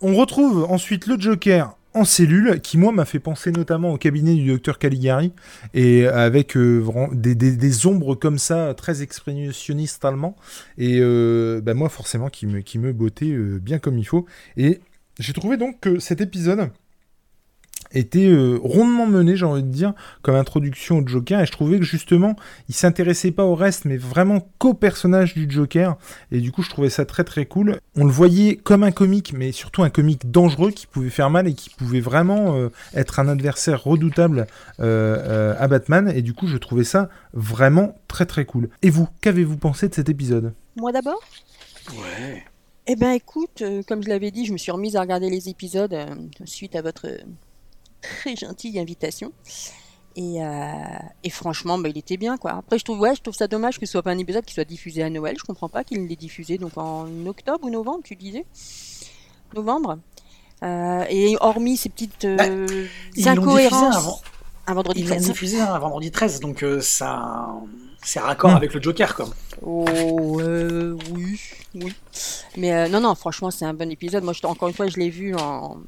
On retrouve ensuite le Joker en cellule, qui moi m'a fait penser notamment au cabinet du docteur Caligari, et avec euh, des, des, des, ombres comme ça, très expressionnistes allemand, et euh, bah moi forcément qui me, qui me bottait euh, bien comme il faut. Et j'ai trouvé donc que cet épisode était euh, rondement mené, j'ai envie de dire, comme introduction au Joker, et je trouvais que justement, il s'intéressait pas au reste, mais vraiment qu'au personnage du Joker, et du coup, je trouvais ça très très cool. On le voyait comme un comique, mais surtout un comique dangereux qui pouvait faire mal et qui pouvait vraiment euh, être un adversaire redoutable euh, à Batman, et du coup, je trouvais ça vraiment très très cool. Et vous, qu'avez-vous pensé de cet épisode? Moi d'abord? Ouais. Eh ben écoute, comme je l'avais dit, je me suis remise à regarder les épisodes suite à votre très gentille invitation. Et, euh, et franchement, bah, il était bien quoi. Après, je trouve, ouais, je trouve ça dommage que ce soit pas un épisode qui soit diffusé à Noël. Je comprends pas qu'il l'ait diffusé donc en octobre ou novembre, tu disais? Novembre. Euh, et hormis ces petites euh, bah, incohérences. Avant... Un vendredi ils 13. l'ont diffusé un vendredi 13, donc euh, ça. C'est raccord mmh. avec le Joker, quoi. Oh, oui, oui. Mais non, non, franchement, c'est un bon épisode. Moi, je, encore une fois, je l'ai vu en,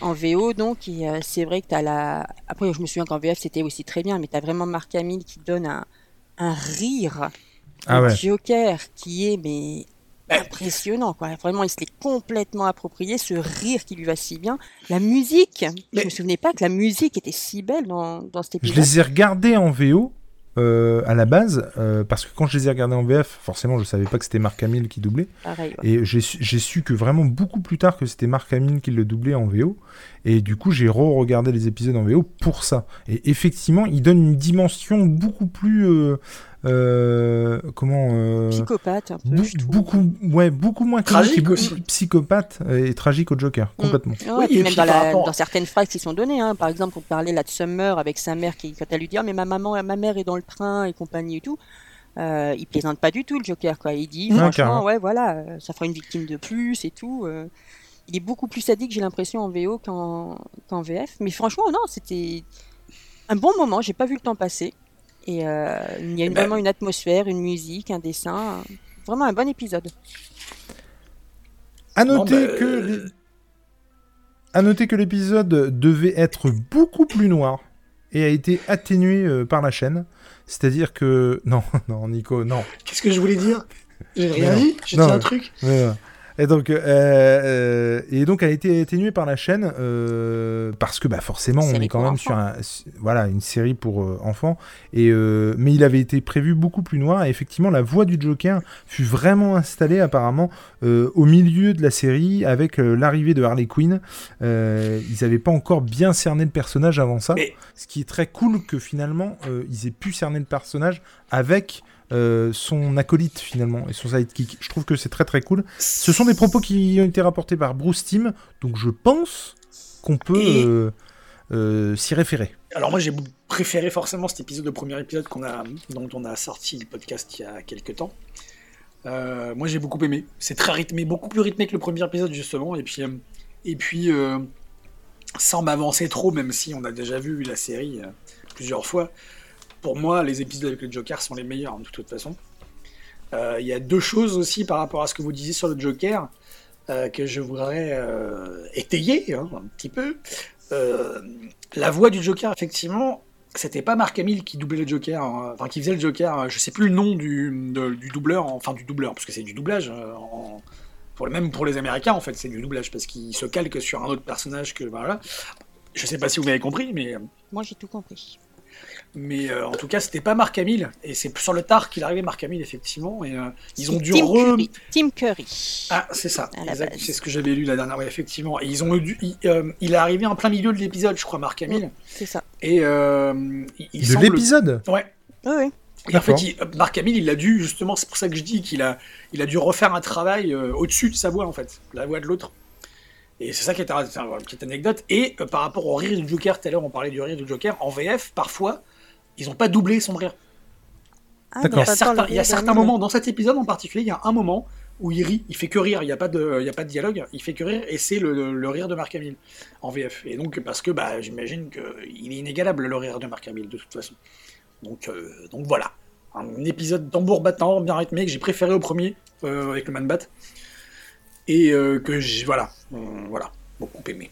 en VO donc et euh, c'est vrai que tu as la après je me souviens qu'en VF c'était aussi très bien mais tu as vraiment Marc Hamill qui donne un, un rire ah ouais. Joker qui est mais impressionnant quoi. Vraiment il se l'est complètement approprié ce rire qui lui va si bien. La musique mais... je me souvenais pas que la musique était si belle dans, dans cet épisode je les ai regardés en VO euh, à la base, euh, parce que quand je les ai regardés en VF, forcément, je savais pas que c'était Marc Hamill qui doublait. Pareil, ouais. Et j'ai su que vraiment beaucoup plus tard que c'était Marc Hamill qui le doublait en VO. Et du coup, j'ai re-regardé les épisodes en VO pour ça. Et effectivement, il donne une dimension beaucoup plus. Euh, euh, comment euh, psychopathe un peu, bou beaucoup ouais beaucoup moins tragique aussi. psychopathe et tragique au Joker mmh. complètement. Ouais, oui, et même dans, la, dans, certaines phrases qui sont données hein. par exemple on parlait là de Summer avec sa mère qui quand elle lui dit ah, mais ma maman ma mère est dans le train et compagnie et tout. Euh, il plaisante pas du tout le Joker quoi. Il dit franchement ouais voilà ça fera une victime de plus et tout euh. il est beaucoup plus sadique j'ai l'impression en VO qu'en qu'en VF mais franchement non c'était un bon moment j'ai pas vu le temps passer et euh, il y a une, Ben- vraiment une atmosphère, une musique, un dessin. Vraiment un bon épisode. à noter Non, bah, que euh, à noter que l'épisode devait être beaucoup plus noir et a été atténué euh, par la chaîne c'est-à-dire que [LAUGHS] non non Nico non Qu'est-ce que je voulais dire? J'ai rien dit J'ai dit un truc ouais. Et donc, euh, euh, et donc, elle a été atténuée par la chaîne euh, parce que, bah, forcément, on est quand même enfants. sur un, voilà, une série pour euh, enfants. Et euh, mais il avait été prévu beaucoup plus noir. Et effectivement, la voix du Joker fut vraiment installée apparemment euh, au milieu de la série avec euh, l'arrivée de Harley Quinn. Euh, ils n'avaient pas encore bien cerné le personnage avant ça. Mais- Ce qui est très cool que finalement, euh, ils aient pu cerner le personnage avec. Euh, son acolyte finalement et son sidekick. Je trouve que c'est très très cool. Ce sont des propos qui ont été rapportés par Bruce Timm, donc je pense qu'on peut Et- euh, euh, s'y référer. Alors moi j'ai préféré forcément cet épisode, le premier épisode qu'on a, dont on a sorti le podcast il y a quelques temps. Moi j'ai beaucoup aimé. C'est très rythmé, beaucoup plus rythmé que le premier épisode justement. Et puis, et puis sans m'avancer trop, même si on a déjà vu la série plusieurs fois. Pour moi, les épisodes avec le Joker sont les meilleurs de toute façon. Euh, Il y a deux choses aussi par rapport à ce que vous disiez sur le Joker euh, que je voudrais euh, étayer hein, un petit peu. La voix du Joker, effectivement, c'était pas Marc Hamill qui doublait le Joker, hein, enfin qui faisait le Joker. hein, Je sais plus le nom du, du doubleur, enfin du doubleur, parce que c'est du doublage. euh, en- même pour les Américains, en fait, c'est du doublage parce qu'il se calque sur un autre personnage que voilà. Je sais pas si vous m'avez compris, mais Moi, j'ai tout compris. Mais euh, en tout cas, c'était pas Marc Hamill et c'est sur le tard qu'il arrivait Marc Hamill effectivement et euh, ils ont dû Tim re... Curry. Tim Curry. Ah, c'est ça, c'est ce que j'avais lu la dernière fois, effectivement. Et ils ont dû, il, euh, il est arrivé en plein milieu de l'épisode, je crois, Marc Hamill. C'est ça. Et euh, il, il de semble- l'épisode? Ouais. Oui, oui. Et en fait, il- Marc Hamill, il a dû, justement, c'est pour ça que je dis qu'il a, il a dû refaire un travail euh, au-dessus de sa voix, en fait, la voix de l'autre. Et c'est ça qui est une petite anecdote. Et par rapport au rire du Joker, tout à l'heure on parlait du rire du Joker, en VF, parfois, ils n'ont pas doublé son rire. Ah, il y a certains, il y a certains moments, dans cet épisode en particulier, il y a un moment où il rit, il fait que rire, il n'y a, pas de, il y a pas de dialogue, il fait que rire, et c'est le, rire de Marc Hamill en VF. Et donc, parce que bah, j'imagine qu'il est inégalable le rire de Marc Hamill de toute façon. Donc, euh, donc voilà, un épisode tambour battant, bien rythmé, que j'ai préféré au premier, euh, avec le Man Bat, et euh, que j'ai, voilà, voilà, beaucoup aimé.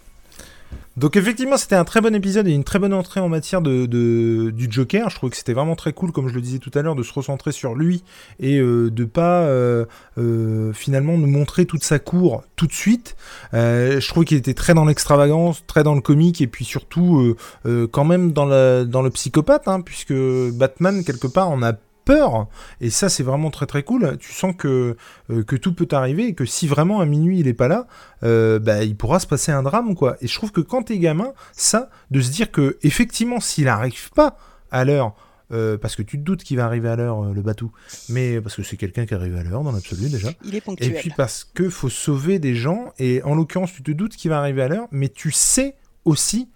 Donc effectivement, c'était un très bon épisode et une très bonne entrée en matière de, du Joker. Je trouve que c'était vraiment très cool, comme je le disais tout à l'heure, de se recentrer sur lui et euh, de pas euh, euh, finalement nous montrer toute sa cour tout de suite. je trouve qu'il était très dans l'extravagance, très dans le comique et puis surtout quand même dans le psychopathe, hein, puisque Batman quelque part on a peur. Et ça, c'est vraiment très très cool. Tu sens que, euh, que tout peut arriver et que si vraiment à minuit il est pas là, euh, bah, il pourra se passer un drame, quoi. Et je trouve que quand t'es gamin, ça, de se dire que effectivement, s'il arrive pas à l'heure, euh, parce que tu te doutes qu'il va arriver à l'heure, le bateau, mais parce que c'est quelqu'un qui arrive à l'heure dans l'absolu déjà. Il est ponctuel. Et puis parce que faut sauver des gens, et en l'occurrence, tu te doutes qu'il va arriver à l'heure, mais tu sais aussi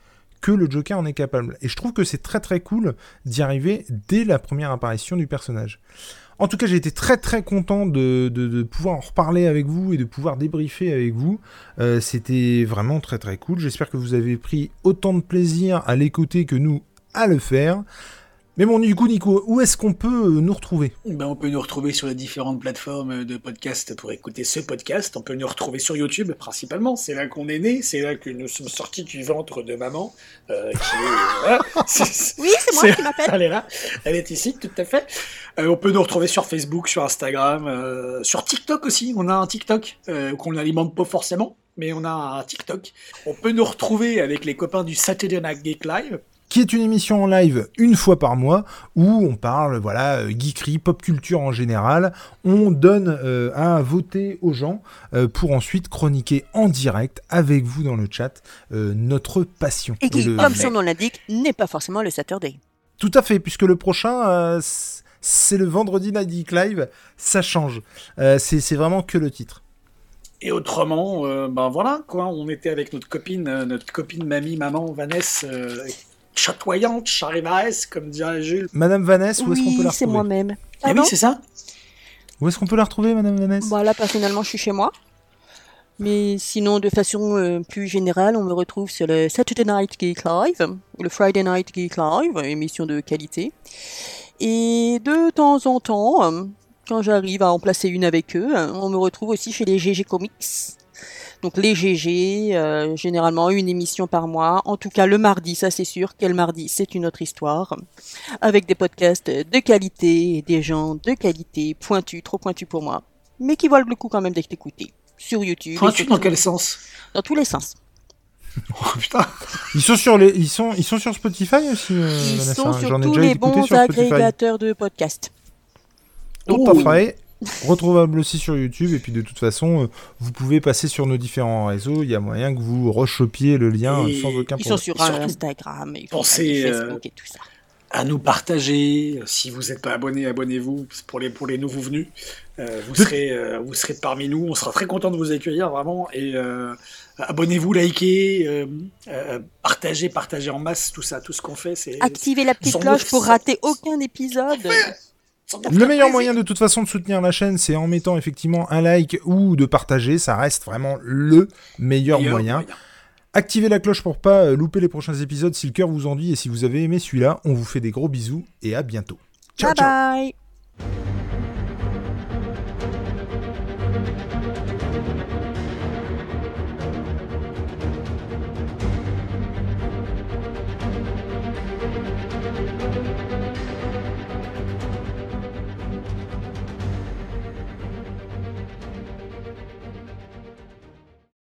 le Joker en est capable. Et je trouve que c'est très très cool d'y arriver dès la première apparition du personnage. En tout cas, j'ai été très très content de, pouvoir en reparler avec vous et de pouvoir débriefer avec vous. Euh, c'était vraiment très très cool. J'espère que vous avez pris autant de plaisir à l'écouter que nous à le faire. Mais bon, du coup, Nico, où est-ce qu'on peut euh, nous retrouver? Ben, On peut nous retrouver sur les différentes plateformes de podcast pour écouter ce podcast. On peut nous retrouver sur YouTube, principalement. C'est là qu'on est né, c'est là que nous sommes sortis du ventre de maman. Euh, [LAUGHS] oui, c'est moi qui m'appelle. Elle est là, elle est ici, tout à fait. Euh, on peut nous retrouver sur Facebook, sur Instagram, sur TikTok aussi. On a un TikTok qu'on n'alimente pas forcément, mais on a un TikTok. On peut nous retrouver avec les copains du Saturday Night Geek Live qui est une émission en live une fois par mois où on parle voilà euh, geekery, pop culture en général. On donne euh, à voter aux gens euh, pour ensuite chroniquer en direct avec vous dans le chat notre passion. Et qui, comme son nom l'indique, n'est pas forcément le Saturday. Tout à fait, puisque le prochain c'est le vendredi Night Geek Live, ça change. c'est vraiment que le titre. Et autrement, ben voilà, quoi, on était avec notre copine, notre copine mamie, maman, Vanessa, chatoyante, charivaise, comme dirait Jules. Madame Vanessa, où est-ce qu'on peut la retrouver c'est moi-même. Ah, oui, c'est ça Où est-ce qu'on peut la retrouver, Madame Vanessa bah, Là, personnellement, je suis chez moi. Mais sinon, de façon euh, plus générale, on me retrouve sur le Saturday Night Geek Live, ou le Friday Night Geek Live, émission de qualité. Et de temps en temps, quand j'arrive à en placer une avec eux, on me retrouve aussi chez les GG Comics, donc les GG, euh, généralement une émission par mois. En tout cas le mardi, ça c'est sûr. Quel mardi, c'est une autre histoire. Avec des podcasts de qualité, des gens de qualité, pointus, trop pointus pour moi, mais qui valent le coup quand même d'être écoutés sur YouTube. Pointus dans quel sens? Dans tous les sens. [LAUGHS] Oh putain Ils sont sur les, ils sont, ils sont sur Spotify aussi. Euh, ils sont sur tous les bons agrégateurs de podcasts. Tout à fait retrouvable aussi sur YouTube. Et puis de toute façon, euh, vous pouvez passer sur nos différents réseaux. Il y a moyen que vous rechopiez le lien sans aucun problème. Ils sont sur Instagram, et pensez, euh, Facebook et tout ça. À nous partager. Si vous n'êtes pas abonné, abonnez-vous pour les, pour les nouveaux venus. Euh, vous, serez, vous serez parmi nous. On sera très content de vous accueillir, vraiment. Et abonnez-vous, likez, partagez, partagez en masse tout ça, tout ce qu'on fait. Activez la petite cloche pour rater aucun épisode. Le meilleur moyen de toute façon de soutenir la chaîne, c'est en mettant effectivement un like ou de partager. Ça reste vraiment le meilleur, moyen. Activez la cloche pour pas euh, louper les prochains épisodes si le cœur vous envie et si vous avez aimé celui-là. On vous fait des gros bisous et à bientôt. Ciao, ciao. bye.